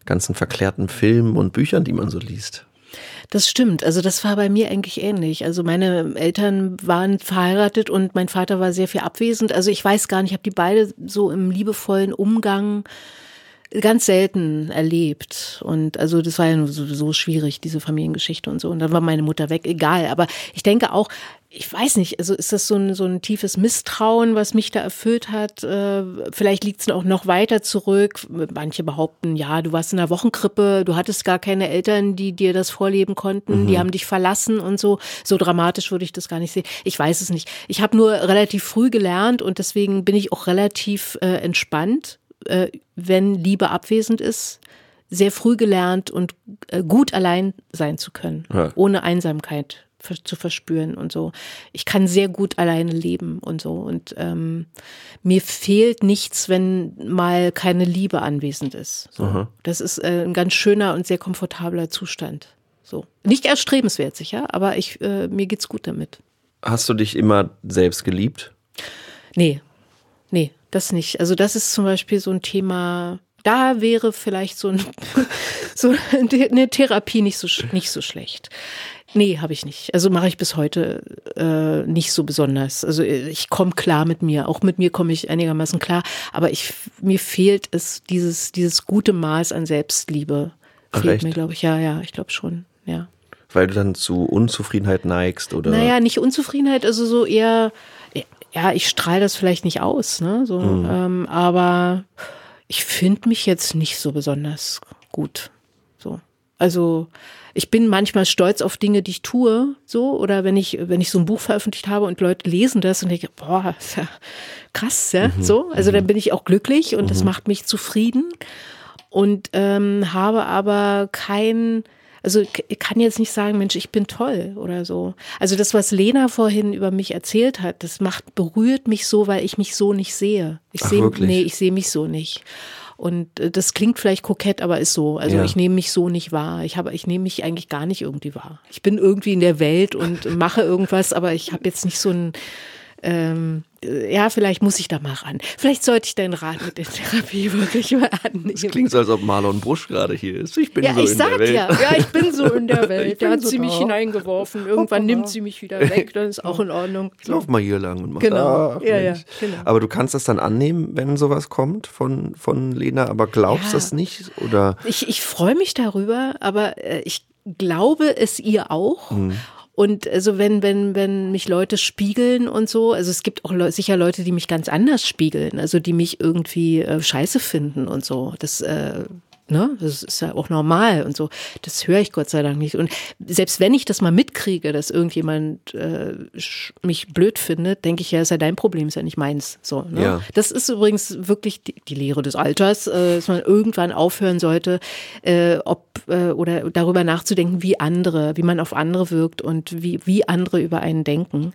Speaker 3: ganzen verklärten Filmen und Büchern, die man so liest?
Speaker 1: Das stimmt. Also das war bei mir eigentlich ähnlich. Also meine Eltern waren verheiratet und mein Vater war sehr viel abwesend. Also ich weiß gar nicht, ich habe die beide so im liebevollen Umgang ganz selten erlebt. Und also das war ja sowieso schwierig, diese Familiengeschichte und so. Und dann war meine Mutter weg, egal. Aber ich denke auch, ich weiß nicht, also ist das so ein, so ein tiefes Misstrauen, was mich da erfüllt hat? Äh, vielleicht liegt es auch noch weiter zurück. Manche behaupten, ja, du warst in der Wochenkrippe, du hattest gar keine Eltern, die dir das vorleben konnten, die haben dich verlassen und so. So dramatisch würde ich das gar nicht sehen. Ich weiß es nicht. Ich habe nur relativ früh gelernt und deswegen bin ich auch relativ äh, entspannt, äh, wenn Liebe abwesend ist. Sehr früh gelernt und äh, gut allein sein zu können,
Speaker 3: Ja.
Speaker 1: ohne Einsamkeit zu verspüren und so. Ich kann sehr gut alleine leben und so. Und ähm, mir fehlt nichts, wenn mal keine Liebe anwesend ist. So. Das ist äh, ein ganz schöner und sehr komfortabler Zustand. So. Nicht erstrebenswert sicher, aber ich, äh, mir geht's gut damit.
Speaker 3: Hast du dich immer selbst geliebt?
Speaker 1: Nee, nee, das nicht. Also das ist zum Beispiel so ein Thema, da wäre vielleicht so, ein, so eine Therapie nicht so, nicht so schlecht. Nee, habe ich nicht. Also mache ich bis heute äh, nicht so besonders. Also äh, ich komme klar mit mir. Auch mit mir komme ich einigermaßen klar. Aber ich, mir fehlt es, dieses, dieses gute Maß an Selbstliebe.
Speaker 3: Ach,
Speaker 1: Fehlt
Speaker 3: echt?
Speaker 1: mir, glaube ich. Ja, ja, ich glaube schon. Ja.
Speaker 3: Weil du dann zu Unzufriedenheit neigst oder?
Speaker 1: Naja, nicht Unzufriedenheit, also so eher, ja, ich strahle das vielleicht nicht aus, ne? So,
Speaker 3: Mhm.
Speaker 1: ähm, aber ich finde mich jetzt nicht so besonders gut. So. Also ich bin manchmal stolz auf Dinge, die ich tue, so, oder wenn ich, wenn ich so ein Buch veröffentlicht habe und Leute lesen das und denke, boah, ist ja krass, ja,
Speaker 3: Mhm.
Speaker 1: so. Also dann bin ich auch glücklich und das macht mich zufrieden und ähm, habe aber kein, also ich kann jetzt nicht sagen, Mensch, ich bin toll oder so. Also das, was Lena vorhin über mich erzählt hat, das macht, berührt mich so, weil ich mich so nicht sehe. Ich sehe, nee, ich sehe mich so nicht. Und äh, das klingt vielleicht kokett, aber ist so. Also
Speaker 3: Ja.
Speaker 1: ich nehme mich so nicht wahr. Ich habe, ich nehme mich eigentlich gar nicht irgendwie wahr. Ich bin irgendwie in der Welt und mache irgendwas, aber ich habe jetzt nicht so ein ähm, äh, ja, vielleicht muss ich da mal ran. Vielleicht sollte ich deinen Rat mit der Therapie wirklich mal annehmen.
Speaker 3: Es klingt so, als ob Marlon Brusch gerade hier ist. Ich bin
Speaker 1: Ja,
Speaker 3: so
Speaker 1: ich
Speaker 3: in
Speaker 1: sag
Speaker 3: der Welt.
Speaker 1: ja, ja, ich bin so in der Welt. Da hat
Speaker 3: so
Speaker 1: sie mich hineingeworfen. Irgendwann nimmt sie mich wieder weg, dann ist auch in Ordnung.
Speaker 3: Ich lauf mal hier lang und mach
Speaker 1: Genau.
Speaker 3: da.
Speaker 1: Ja, ja, genau.
Speaker 3: Aber du kannst das dann annehmen, wenn sowas kommt von, von Lena, aber glaubst
Speaker 1: Ja.
Speaker 3: das nicht? Oder
Speaker 1: Ich, ich freue mich darüber, aber äh, ich glaube es ihr auch. Und also wenn, wenn, wenn mich Leute spiegeln und so, also es gibt auch Leu sicher Leute, die mich ganz anders spiegeln, also die mich irgendwie äh, scheiße finden und so. Das, äh, ne, das ist ja auch normal und so. Das höre ich Gott sei Dank nicht. Und selbst wenn ich das mal mitkriege, dass irgendjemand äh, mich blöd findet, denke ich ja, ist ja dein Problem, ist ja nicht meins. So, ne?
Speaker 3: Ja.
Speaker 1: Das ist übrigens wirklich die, die Lehre des Alters, äh, dass man irgendwann aufhören sollte, äh, ob äh, oder darüber nachzudenken, wie andere, wie man auf andere wirkt und wie, wie andere über einen denken.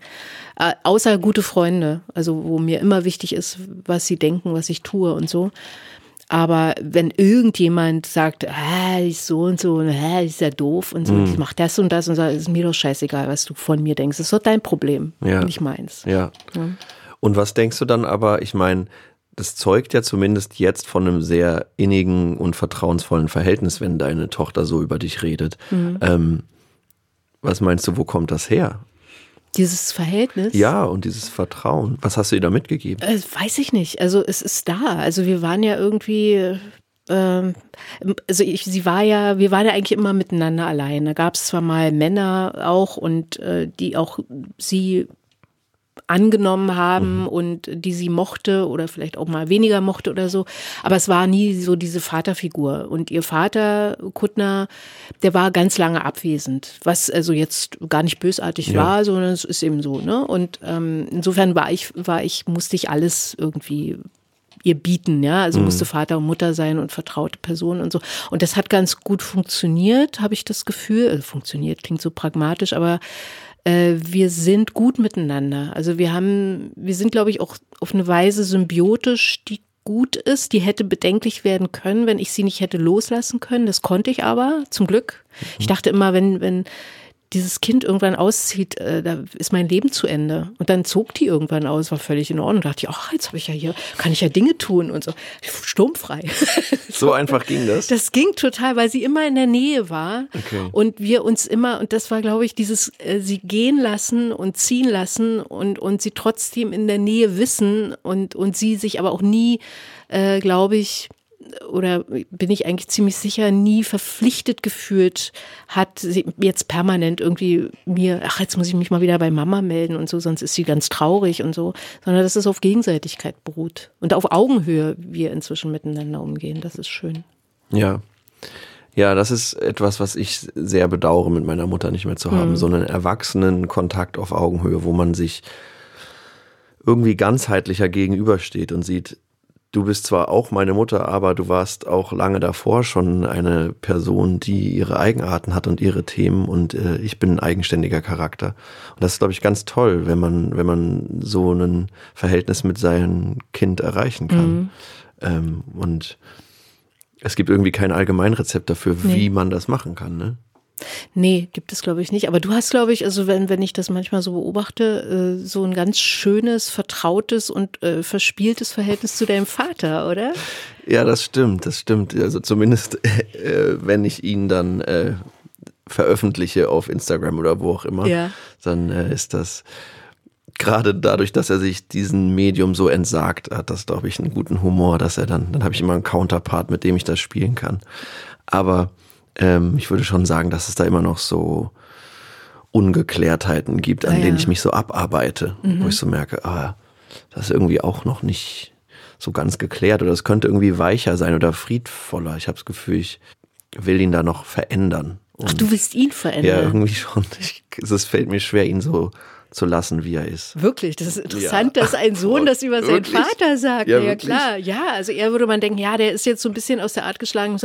Speaker 1: Äh, außer gute Freunde, also wo mir immer wichtig ist, was sie denken, was ich tue und so. Aber wenn irgendjemand sagt, ah, ich so und so, ah, ist ja doof und so,
Speaker 3: Mhm.
Speaker 1: ich mach das und das und so, ist mir doch scheißegal, was du von mir denkst. Das ist doch dein Problem,
Speaker 3: Ja.
Speaker 1: nicht meins.
Speaker 3: ja. Und was denkst du dann aber? Ich meine, das zeugt ja zumindest jetzt von einem sehr innigen und vertrauensvollen Verhältnis, wenn deine Tochter so über dich redet.
Speaker 1: Mhm.
Speaker 3: Ähm, was meinst du, wo kommt das her?
Speaker 1: Dieses Verhältnis.
Speaker 3: Ja, und dieses Vertrauen. Was hast du ihr da mitgegeben?
Speaker 1: Äh, weiß ich nicht. Also es ist da. Also wir waren ja irgendwie, ähm, also ich, sie war ja, wir waren ja eigentlich immer miteinander allein. Da gab es zwar mal Männer auch und äh, die auch sie angenommen haben und die sie mochte oder vielleicht auch mal weniger mochte oder so. Aber es war nie so diese Vaterfigur. Und ihr Vater, Kuttner, der war ganz lange abwesend, was also jetzt gar nicht bösartig
Speaker 3: Ja.
Speaker 1: war, sondern es ist eben so. Ne? Und ähm, insofern war ich, war ich, musste ich alles irgendwie ihr bieten, ja, also musste Vater und Mutter sein und vertraute Person und so. Und das hat ganz gut funktioniert, habe ich das Gefühl. Also funktioniert klingt so pragmatisch, aber äh, wir sind gut miteinander. Also wir haben, wir sind, glaube ich, auch auf eine Weise symbiotisch, die gut ist, die hätte bedenklich werden können, wenn ich sie nicht hätte loslassen können. Das konnte ich aber, zum Glück. Ich dachte immer, wenn, wenn dieses Kind irgendwann auszieht, äh, da ist mein Leben zu Ende. Und dann zog die irgendwann aus, war völlig in Ordnung. Da dachte ich, ach, jetzt habe ich ja hier, kann ich ja Dinge tun und so. Sturmfrei.
Speaker 3: So einfach ging das?
Speaker 1: Das ging total, weil sie immer in der Nähe war
Speaker 3: Okay.
Speaker 1: und wir uns immer, und das war, glaube ich, dieses äh, sie gehen lassen und ziehen lassen und, und sie trotzdem in der Nähe wissen und, und sie sich aber auch nie, äh, glaube ich, oder bin ich eigentlich ziemlich sicher, nie verpflichtet gefühlt hat, sie jetzt permanent irgendwie mir, ach, jetzt muss ich mich mal wieder bei Mama melden und so, sonst ist sie ganz traurig und so, sondern dass es auf Gegenseitigkeit beruht und auf Augenhöhe wir inzwischen miteinander umgehen. Das ist schön.
Speaker 3: Ja. Ja, das ist etwas, was ich sehr bedauere, mit meiner Mutter nicht mehr zu haben. So einen erwachsenen Kontakt auf Augenhöhe, wo man sich irgendwie ganzheitlicher gegenübersteht und sieht, du bist zwar auch meine Mutter, aber du warst auch lange davor schon eine Person, die ihre Eigenarten hat und ihre Themen und äh, ich bin ein eigenständiger Charakter. Und das ist, glaube ich, ganz toll, wenn man, wenn man so ein Verhältnis mit seinem Kind erreichen kann. Ähm, und es gibt irgendwie kein Allgemeinrezept dafür,
Speaker 1: Nee.
Speaker 3: wie man das machen kann, ne?
Speaker 1: Nee, gibt es, glaube ich, nicht. Aber du hast, glaube ich, also wenn, wenn ich das manchmal so beobachte, äh, so ein ganz schönes, vertrautes und äh, verspieltes Verhältnis zu deinem Vater, oder?
Speaker 3: Ja, das stimmt, das stimmt. Also zumindest, äh, wenn ich ihn dann äh, veröffentliche auf Instagram oder wo auch immer,
Speaker 1: Ja.
Speaker 3: dann äh, ist das gerade dadurch, dass er sich diesen Medium so entsagt, hat das, glaube ich, einen guten Humor, dass er dann, dann habe ich immer einen Counterpart, mit dem ich das spielen kann. Aber ähm, ich würde schon sagen, dass es da immer noch so Ungeklärtheiten gibt, an
Speaker 1: ja.
Speaker 3: denen ich mich so abarbeite, wo ich so merke, ah, das ist irgendwie auch noch nicht so ganz geklärt oder es könnte irgendwie weicher sein oder friedvoller. Ich habe das Gefühl, ich will ihn da noch verändern.
Speaker 1: Ach, du willst ihn verändern?
Speaker 3: Ja, irgendwie schon. Ich, es fällt mir schwer, ihn so zu lassen, wie er ist.
Speaker 1: Wirklich, das ist interessant, ja. dass ein Sohn das über seinen Vater sagt. Ja, ja klar. Ja, also eher würde man denken, ja, der ist jetzt so ein bisschen aus der Art geschlagen.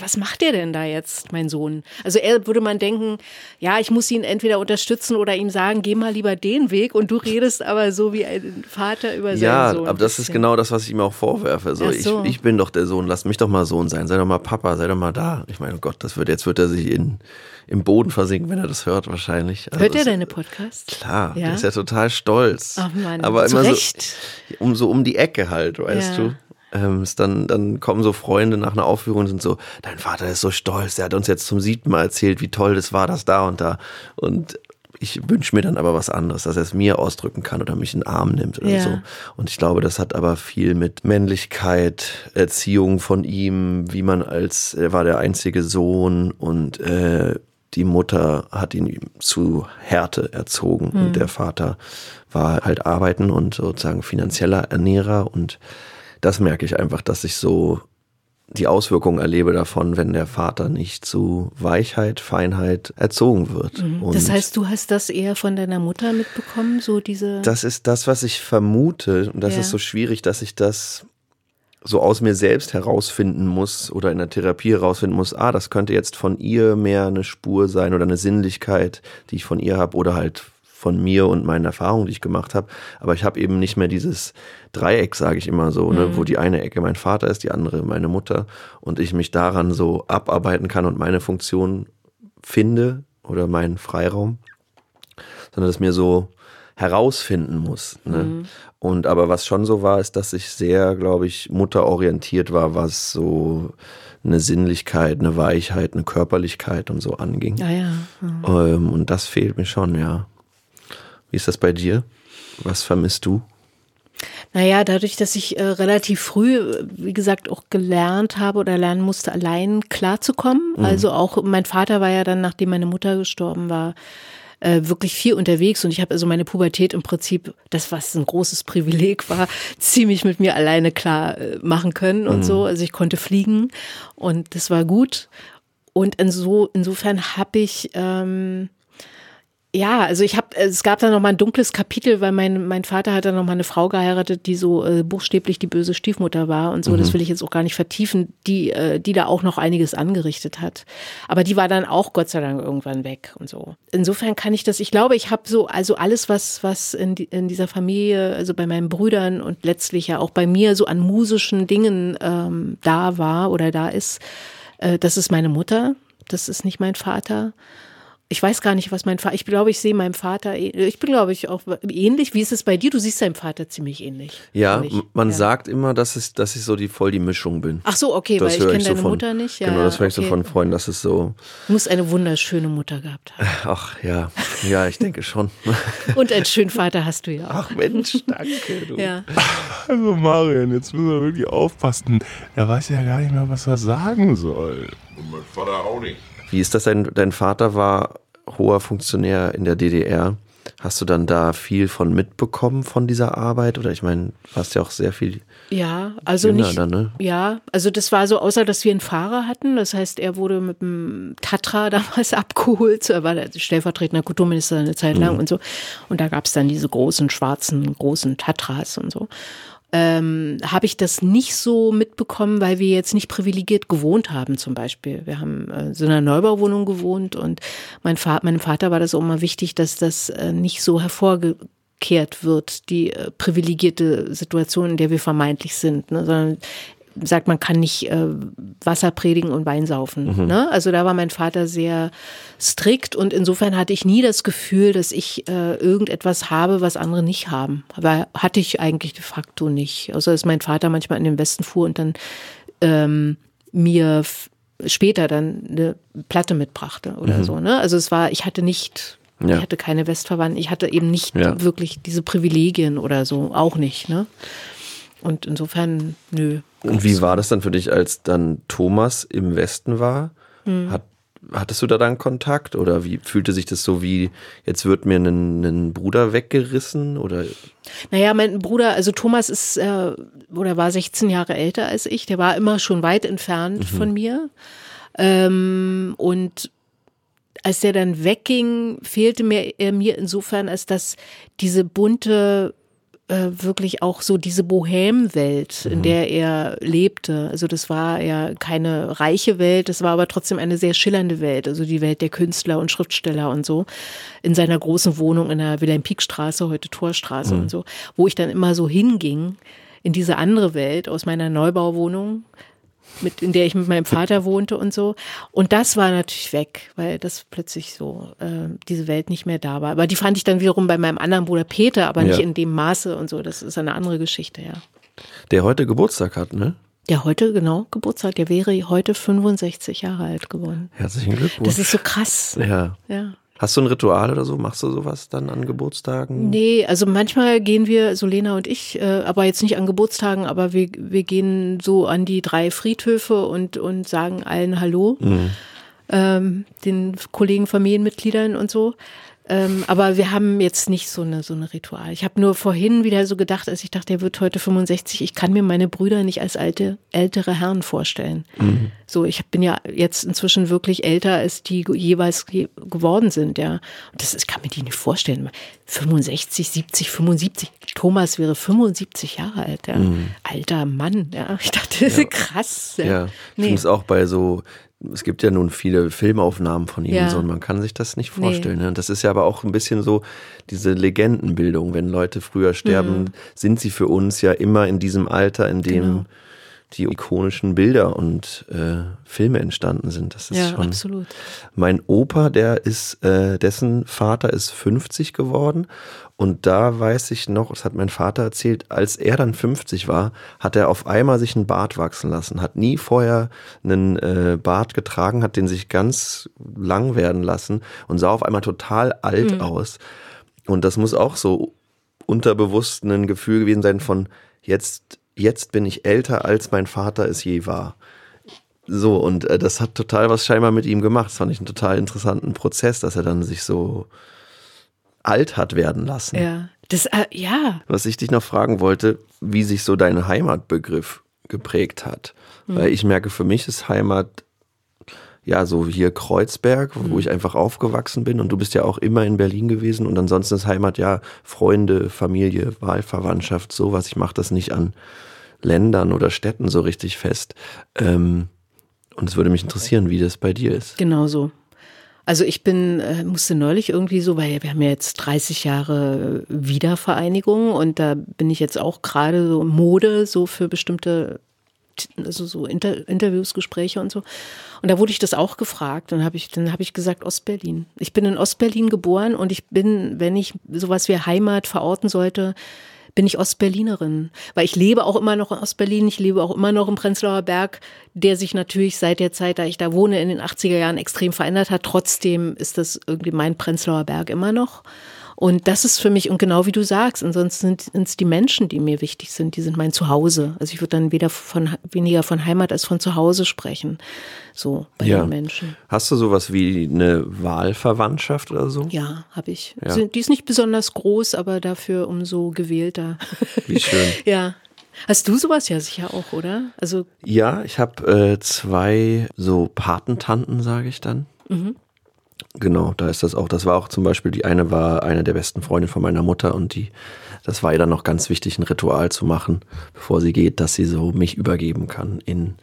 Speaker 1: Was macht der denn da jetzt, mein Sohn? Also eher würde man denken, ja, ich muss ihn entweder unterstützen oder ihm sagen, geh mal lieber den Weg und du redest aber so wie ein Vater über seinen
Speaker 3: ja,
Speaker 1: Sohn.
Speaker 3: Ja, aber das ist genau das, was ich ihm auch vorwerfe. So, so. Ich, ich bin doch der Sohn, lass mich doch mal Sohn sein, sei doch mal Papa, sei doch mal da. Ich meine, oh Gott, das wird, jetzt wird er sich in im Boden versinken, wenn er das hört wahrscheinlich.
Speaker 1: Also hört er deine Podcasts?
Speaker 3: Klar, ja? der ist ja total stolz.
Speaker 1: Ach Mann,
Speaker 3: aber
Speaker 1: immer
Speaker 3: Recht. so um so um die Ecke halt, weißt ja. du. Ähm, dann, dann kommen so Freunde nach einer Aufführung und sind so, dein Vater ist so stolz, der hat uns jetzt zum siebten Mal erzählt, wie toll das war, das da und da. Und ich wünsche mir dann aber was anderes, dass er es mir ausdrücken kann oder mich in den Arm nimmt oder ja. so. Und ich glaube, das hat aber viel mit Männlichkeit, Erziehung von ihm, wie man als, er war der einzige Sohn und äh, die Mutter hat ihn zu Härte erzogen mhm. und der Vater war halt arbeiten und sozusagen finanzieller Ernährer und das merke ich einfach, dass ich so die Auswirkungen erlebe davon, wenn der Vater nicht zu Weichheit, Feinheit erzogen wird.
Speaker 1: Mhm. das heißt, du hast das eher von deiner Mutter mitbekommen, so diese.
Speaker 3: Das ist das, was ich vermute. Und das ja. ist so schwierig, dass ich das so aus mir selbst herausfinden muss oder in der Therapie herausfinden muss, ah, das könnte jetzt von ihr mehr eine Spur sein oder eine Sinnlichkeit, die ich von ihr habe oder halt von mir und meinen Erfahrungen, die ich gemacht habe. Aber ich habe eben nicht mehr dieses Dreieck, sage ich immer so, ne, mhm. wo die eine Ecke mein Vater ist, die andere meine Mutter und ich mich daran so abarbeiten kann und meine Funktion finde oder meinen Freiraum, sondern das mir so herausfinden muss. Ne? Mhm. Und aber was schon so war, ist, dass ich sehr, glaube ich, mutterorientiert war, was so eine Sinnlichkeit, eine Weichheit, eine Körperlichkeit und so anging.
Speaker 1: Ja, ja.
Speaker 3: Mhm. Ähm, und das fehlt mir schon, ja. Wie ist das bei dir? Was vermisst du?
Speaker 1: Naja, dadurch, dass ich äh, relativ früh, wie gesagt, auch gelernt habe oder lernen musste, allein klarzukommen. Mhm. Also auch mein Vater war ja dann, nachdem meine Mutter gestorben war, äh, wirklich viel unterwegs und ich habe also meine Pubertät im Prinzip, das was ein großes Privileg war, ziemlich mit mir alleine klar äh, machen können und mhm. so. Also ich konnte fliegen und das war gut. Und inso, insofern habe ich ähm, ja, also ich habe, es gab da noch mal ein dunkles Kapitel, weil mein mein Vater hat dann noch mal eine Frau geheiratet, die so äh, buchstäblich die böse Stiefmutter war und so. Mhm. Das will ich jetzt auch gar nicht vertiefen, die äh, die da auch noch einiges angerichtet hat. Aber die war dann auch Gott sei Dank irgendwann weg und so. Insofern kann ich das. Ich glaube, ich habe so also alles, was was in, die, in dieser Familie, also bei meinen Brüdern und letztlich ja auch bei mir so an musischen Dingen ähm, da war oder da ist. Äh, das ist meine Mutter. Das ist nicht mein Vater ich weiß gar nicht, was mein Vater, ich glaube, ich sehe meinem Vater, ich bin, glaube ich, auch ähnlich. Wie ist es bei dir? Du siehst deinem Vater ziemlich ähnlich.
Speaker 3: Ja, man ja. sagt immer, dass, es, dass ich so die voll die Mischung bin.
Speaker 1: Ach so, okay, das weil ich kenne deine von, Mutter nicht.
Speaker 3: Ja, genau, das höre ich okay. so von Freunden, dass es so.
Speaker 1: Du musst eine wunderschöne Mutter gehabt haben.
Speaker 3: Ach ja, ja, ich denke schon.
Speaker 1: Und einen schönen Vater hast du ja auch.
Speaker 3: Ach Mensch, danke. Du.
Speaker 1: Ja.
Speaker 8: Also Marion, jetzt müssen wir wirklich aufpassen. Er weiß ja gar nicht mehr, was er sagen soll.
Speaker 9: Und mein Vater auch nicht.
Speaker 3: Wie ist das? Dein, dein Vater war hoher Funktionär in der DDR. Hast du dann da viel von mitbekommen von dieser Arbeit? Oder ich meine, du hast ja auch sehr viel.
Speaker 1: Ja, also nicht. Dann, ne? Ja, also das war so, außer dass wir einen Fahrer hatten. Das heißt, er wurde mit dem Tatra damals abgeholt. Er war der stellvertretender Kulturminister eine Zeit lang mhm. und so. Und da gab es dann diese großen schwarzen, großen Tatras und so ähm, habe ich das nicht so mitbekommen, weil wir jetzt nicht privilegiert gewohnt haben zum Beispiel. Wir haben äh, so einer Neubauwohnung gewohnt und mein Vater, meinem Vater war das auch immer wichtig, dass das äh, nicht so hervorgekehrt wird, die äh, privilegierte Situation, in der wir vermeintlich sind, ne, sondern sagt, man kann nicht äh, Wasser predigen und Wein saufen. Mhm. Ne? Also da war mein Vater sehr strikt und insofern hatte ich nie das Gefühl, dass ich äh, irgendetwas habe, was andere nicht haben. Aber hatte ich eigentlich de facto nicht. Außer dass mein Vater manchmal in den Westen fuhr und dann ähm, mir später dann eine Platte mitbrachte oder mhm. so. Ne? Also es war, ich hatte nicht ja. Ich hatte keine Westverwandten. Ich hatte eben nicht ja. wirklich diese Privilegien oder so. Auch nicht. Ne? Und insofern, nö.
Speaker 3: Und wie war das dann für dich, als dann Thomas im Westen war? Mhm. Hat, hattest du da dann Kontakt oder wie fühlte sich das so wie, jetzt wird mir ein, ein Bruder weggerissen oder?
Speaker 1: Naja, mein Bruder, also Thomas ist äh, oder war 16 Jahre älter als ich, der war immer schon weit entfernt mhm. von mir. Ähm, und als der dann wegging, fehlte mir er mir insofern, als dass diese bunte äh, wirklich auch so diese Bohemwelt, in mhm. der er lebte. Also das war ja keine reiche Welt, das war aber trotzdem eine sehr schillernde Welt, also die Welt der Künstler und Schriftsteller und so. In seiner großen Wohnung in der Wilhelm-Pieck-Straße, heute Torstraße mhm. und so, wo ich dann immer so hinging in diese andere Welt aus meiner Neubauwohnung mit, in der ich mit meinem Vater wohnte und so. Und das war natürlich weg, weil das plötzlich so äh, diese Welt nicht mehr da war. Aber die fand ich dann wiederum bei meinem anderen Bruder Peter, aber nicht ja. in dem Maße und so. Das ist eine andere Geschichte, ja.
Speaker 3: Der heute Geburtstag hat, ne?
Speaker 1: Der heute, genau, Geburtstag. Der wäre heute 65 Jahre alt geworden.
Speaker 3: Herzlichen Glückwunsch.
Speaker 1: Das ist so krass.
Speaker 3: Ja. Ja. Hast du ein Ritual oder so? Machst du sowas dann an Geburtstagen?
Speaker 1: Nee, also manchmal gehen wir, so Lena und ich, äh, aber jetzt nicht an Geburtstagen, aber wir, wir gehen so an die drei Friedhöfe und, und sagen allen Hallo, mhm. ähm, den Kollegen, Familienmitgliedern und so. Ähm, aber wir haben jetzt nicht so eine, so eine Ritual. Ich habe nur vorhin wieder so gedacht, als ich dachte, er wird heute 65, ich kann mir meine Brüder nicht als alte, ältere Herren vorstellen. Mhm. So, ich bin ja jetzt inzwischen wirklich älter, als die jeweils geworden sind, ja. Und das ist, ich kann mir die nicht vorstellen. 65, 70, 75. Thomas wäre 75 Jahre alt, ja. Mhm. Alter Mann, ja. Ich dachte, das ja. ist krass.
Speaker 3: Ja, ja. ich nee. es auch bei so es gibt ja nun viele Filmaufnahmen von ihm ja. so und man kann sich das nicht vorstellen. Nee. Ne? Das ist ja aber auch ein bisschen so diese Legendenbildung. Wenn Leute früher sterben, mhm. sind sie für uns ja immer in diesem Alter, in dem genau. die ikonischen Bilder und äh, Filme entstanden sind. Das ist ja, schon.
Speaker 1: Absolut.
Speaker 3: Mein Opa, der ist, äh, dessen Vater ist 50 geworden und da weiß ich noch, das hat mein Vater erzählt, als er dann 50 war, hat er auf einmal sich einen Bart wachsen lassen, hat nie vorher einen äh, Bart getragen, hat den sich ganz lang werden lassen und sah auf einmal total alt mhm. aus. Und das muss auch so unterbewusst ein Gefühl gewesen sein von jetzt, jetzt bin ich älter, als mein Vater es je war. So, und äh, das hat total was scheinbar mit ihm gemacht. Das fand ich einen total interessanten Prozess, dass er dann sich so alt hat werden lassen.
Speaker 1: Ja. Das, äh, ja.
Speaker 3: Was ich dich noch fragen wollte, wie sich so dein Heimatbegriff geprägt hat. Mhm. Weil ich merke, für mich ist Heimat ja so hier Kreuzberg, wo mhm. ich einfach aufgewachsen bin. Und du bist ja auch immer in Berlin gewesen. Und ansonsten ist Heimat ja Freunde, Familie, Wahlverwandtschaft, sowas. Ich mache das nicht an Ländern oder Städten so richtig fest. Ähm, und es würde mich interessieren, wie das bei dir ist.
Speaker 1: Genau so. Also ich bin, äh, musste neulich irgendwie so, weil wir haben ja jetzt 30 Jahre Wiedervereinigung und da bin ich jetzt auch gerade so Mode, so für bestimmte, also so Inter Interviews, Gespräche und so. Und da wurde ich das auch gefragt und habe ich, dann habe ich gesagt Ostberlin. Ich bin in Ostberlin geboren und ich bin, wenn ich sowas wie Heimat verorten sollte, bin ich Ostberlinerin, weil ich lebe auch immer noch in Ostberlin, ich lebe auch immer noch im Prenzlauer Berg, der sich natürlich seit der Zeit, da ich da wohne, in den 80er Jahren extrem verändert hat. Trotzdem ist das irgendwie mein Prenzlauer Berg immer noch. Und das ist für mich, und genau wie du sagst, ansonsten sind es die Menschen, die mir wichtig sind, die sind mein Zuhause. Also ich würde dann weder von, weniger von Heimat als von Zuhause sprechen. So bei ja. den Menschen.
Speaker 3: Hast du sowas wie eine Wahlverwandtschaft oder so?
Speaker 1: Ja, habe ich. Ja. Die ist nicht besonders groß, aber dafür umso gewählter.
Speaker 3: Wie schön.
Speaker 1: ja. Hast du sowas ja sicher auch, oder? Also
Speaker 3: ja, ich habe äh, zwei so Patentanten, sage ich dann. Mhm. Genau, da ist das auch. Das war auch zum Beispiel, die eine war eine der besten Freundinnen von meiner Mutter und die, das war ihr dann noch ganz wichtig, ein Ritual zu machen, bevor sie geht, dass sie so mich übergeben kann in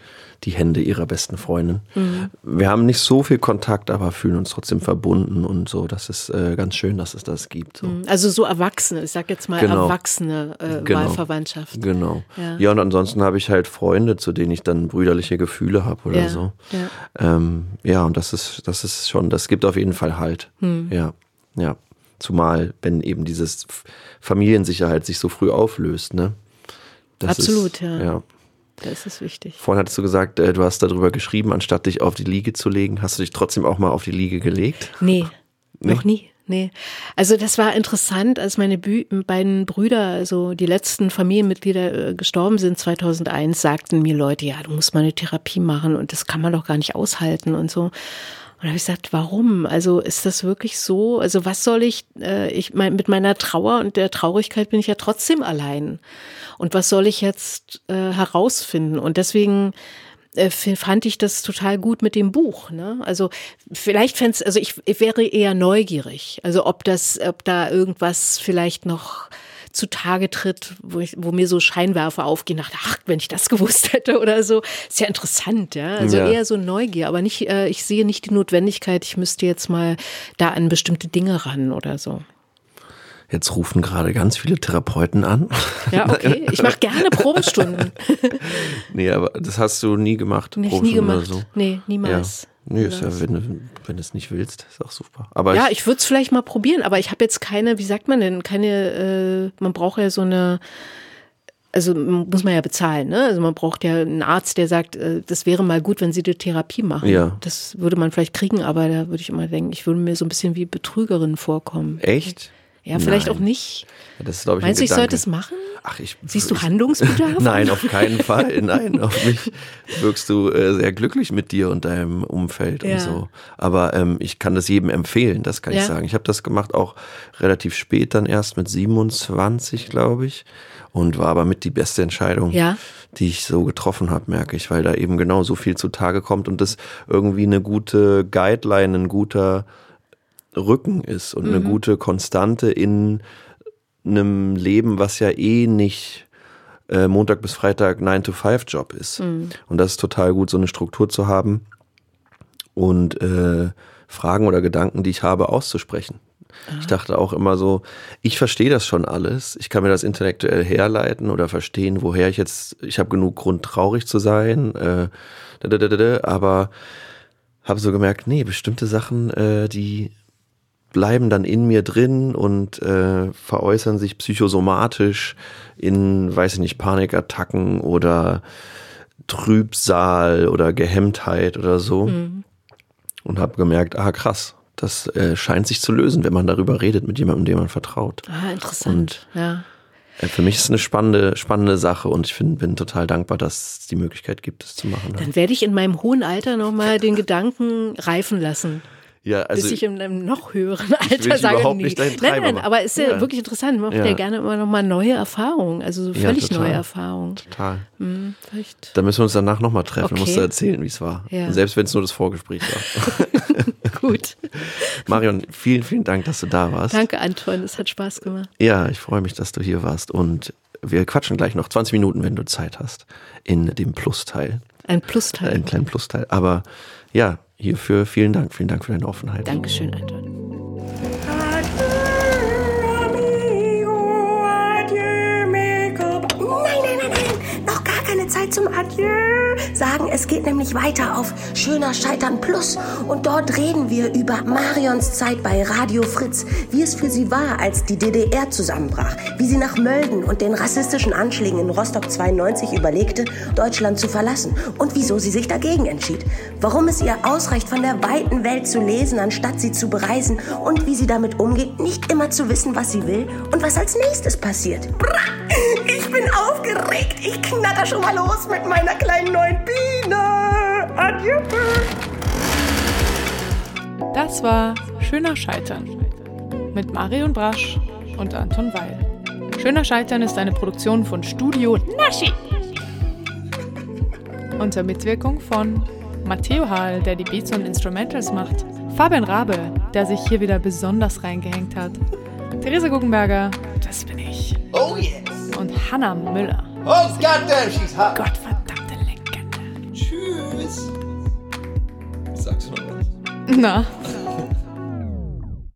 Speaker 3: die Hände ihrer besten Freundin. Mhm. Wir haben nicht so viel Kontakt, aber fühlen uns trotzdem verbunden und so. Das ist äh, ganz schön, dass es das gibt. So. Mhm.
Speaker 1: Also so Erwachsene, ich sag jetzt mal genau. Erwachsene äh, genau. Wahlverwandtschaft.
Speaker 3: Genau. Ja. ja, und ansonsten habe ich halt Freunde, zu denen ich dann brüderliche Gefühle habe oder
Speaker 1: ja.
Speaker 3: so.
Speaker 1: Ja.
Speaker 3: Ähm, ja, und das ist, das ist schon, das gibt auf jeden Fall Halt. Mhm. Ja, ja. Zumal, wenn eben dieses Familiensicherheit sich so früh auflöst, ne?
Speaker 1: Das Absolut, ist,
Speaker 3: ja. ja.
Speaker 1: Da ist wichtig.
Speaker 3: Vorhin hattest du gesagt, äh, du hast darüber geschrieben, anstatt dich auf die Liege zu legen. Hast du dich trotzdem auch mal auf die Liege gelegt?
Speaker 1: Nee, nee? noch nie. Nee. Also das war interessant, als meine Bü beiden Brüder, also die letzten Familienmitglieder äh, gestorben sind 2001, sagten mir Leute, ja, du musst mal eine Therapie machen und das kann man doch gar nicht aushalten und so. Und habe ich gesagt, warum? Also ist das wirklich so? Also was soll ich, äh, ich mein, mit meiner Trauer und der Traurigkeit bin ich ja trotzdem allein. Und was soll ich jetzt äh, herausfinden? Und deswegen äh, fand ich das total gut mit dem Buch. Ne? Also vielleicht fände also ich, ich wäre eher neugierig. Also ob das, ob da irgendwas vielleicht noch zutage tritt, wo, ich, wo mir so Scheinwerfer aufgehen, dachte, ach, wenn ich das gewusst hätte oder so, ist ja interessant, ja. Also ja. eher so Neugier, aber nicht, äh, ich sehe nicht die Notwendigkeit, ich müsste jetzt mal da an bestimmte Dinge ran oder so.
Speaker 3: Jetzt rufen gerade ganz viele Therapeuten an.
Speaker 1: Ja, okay. Ich mache gerne Probestunden.
Speaker 3: nee, aber das hast du nie gemacht.
Speaker 1: Nicht nie gemacht. So. Nee, niemals.
Speaker 3: Ja. Nee, ist ja, wenn, du, wenn du es nicht willst, ist auch super. Aber
Speaker 1: ja, ich, ich würde es vielleicht mal probieren, aber ich habe jetzt keine, wie sagt man denn, keine, äh, man braucht ja so eine, also muss man ja bezahlen, ne? Also man braucht ja einen Arzt, der sagt, äh, das wäre mal gut, wenn sie die Therapie machen.
Speaker 3: Ja.
Speaker 1: Das würde man vielleicht kriegen, aber da würde ich immer denken, ich würde mir so ein bisschen wie Betrügerin vorkommen.
Speaker 3: Echt?
Speaker 1: Ja, vielleicht Nein. auch nicht.
Speaker 3: Das ist, glaube ich,
Speaker 1: Meinst du, ich sollte es machen?
Speaker 3: Ach, ich,
Speaker 1: Siehst du Handlungsbedarf?
Speaker 3: Nein, auf keinen Fall. Nein, auf mich wirkst du äh, sehr glücklich mit dir und deinem Umfeld ja. und so. Aber ähm, ich kann das jedem empfehlen, das kann ja. ich sagen. Ich habe das gemacht auch relativ spät dann erst mit 27, glaube ich. Und war aber mit die beste Entscheidung,
Speaker 1: ja.
Speaker 3: die ich so getroffen habe, merke ich, weil da eben genau so viel zutage kommt und das irgendwie eine gute Guideline, ein guter Rücken ist und mhm. eine gute Konstante in einem Leben, was ja eh nicht äh, Montag bis Freitag 9-to-5-Job ist. Mhm. Und das ist total gut, so eine Struktur zu haben und äh, Fragen oder Gedanken, die ich habe, auszusprechen. Ah. Ich dachte auch immer so, ich verstehe das schon alles. Ich kann mir das intellektuell herleiten oder verstehen, woher ich jetzt, ich habe genug Grund, traurig zu sein. Äh, aber habe so gemerkt, nee, bestimmte Sachen, äh, die bleiben dann in mir drin und äh, veräußern sich psychosomatisch in, weiß ich nicht, Panikattacken oder Trübsal oder Gehemmtheit oder so. Mhm. Und habe gemerkt, ah krass, das äh, scheint sich zu lösen, wenn man darüber redet mit jemandem, dem man vertraut.
Speaker 1: Ah, interessant. Und, ja.
Speaker 3: Äh, für mich ist es eine spannende, spannende Sache und ich find, bin total dankbar, dass es die Möglichkeit gibt, das zu machen.
Speaker 1: Dann werde ich in meinem hohen Alter nochmal den Gedanken reifen lassen.
Speaker 3: Ja, also
Speaker 1: bis ich in einem noch höheren Alter sage,
Speaker 3: überhaupt nicht
Speaker 1: nein, nein, aber ist ja, ja, wirklich interessant. Man macht ja. gerne immer noch mal neue Erfahrungen, also so völlig neue Erfahrungen.
Speaker 3: Total. Hm, Da müssen wir uns danach noch mal treffen. Okay. Du musst erzählen, wie es war. Selbst wenn es nur das Vorgespräch war.
Speaker 1: Gut.
Speaker 3: Marion, vielen, vielen Dank, dass du da warst.
Speaker 1: Danke, Anton. Es hat Spaß gemacht.
Speaker 3: Ja, ich freue mich, dass du hier warst und wir quatschen gleich noch 20 Minuten, wenn du Zeit hast, in dem Plusteil.
Speaker 1: Ein Plusteil.
Speaker 3: Ein kleinen Plusteil. Aber ja, hierfür vielen Dank. Vielen Dank für deine Offenheit.
Speaker 1: Dankeschön, Anton.
Speaker 5: Sagen, es geht nämlich weiter auf Schöner Scheitern Plus. Und dort reden wir über Marions Zeit bei Radio Fritz, wie es für sie war, als die DDR zusammenbrach, wie sie nach Mölden und den rassistischen Anschlägen in Rostock 92 überlegte, Deutschland zu verlassen und wieso sie sich dagegen entschied, warum es ihr ausreicht, von der weiten Welt zu lesen, anstatt sie zu bereisen und wie sie damit umgeht, nicht immer zu wissen, was sie will und was als nächstes passiert. Ich bin aufgeregt. Ich knatter schon mal los mit meiner kleinen neuen Biene. Adieu.
Speaker 2: Das war Schöner Scheitern mit Marion Brasch und Anton Weil. Schöner Scheitern ist eine Produktion von Studio Naschi. Unter Mitwirkung von Matteo Hall, der die Beats und Instrumentals macht, Fabian Rabe, der sich hier wieder besonders reingehängt hat, Theresa Guggenberger, das bin ich.
Speaker 9: Oh yes!
Speaker 2: Und Hannah Müller.
Speaker 9: Oh goddamn, she's hot!
Speaker 2: Gottverdammte
Speaker 9: Tschüss! Sagst du noch?
Speaker 2: Na,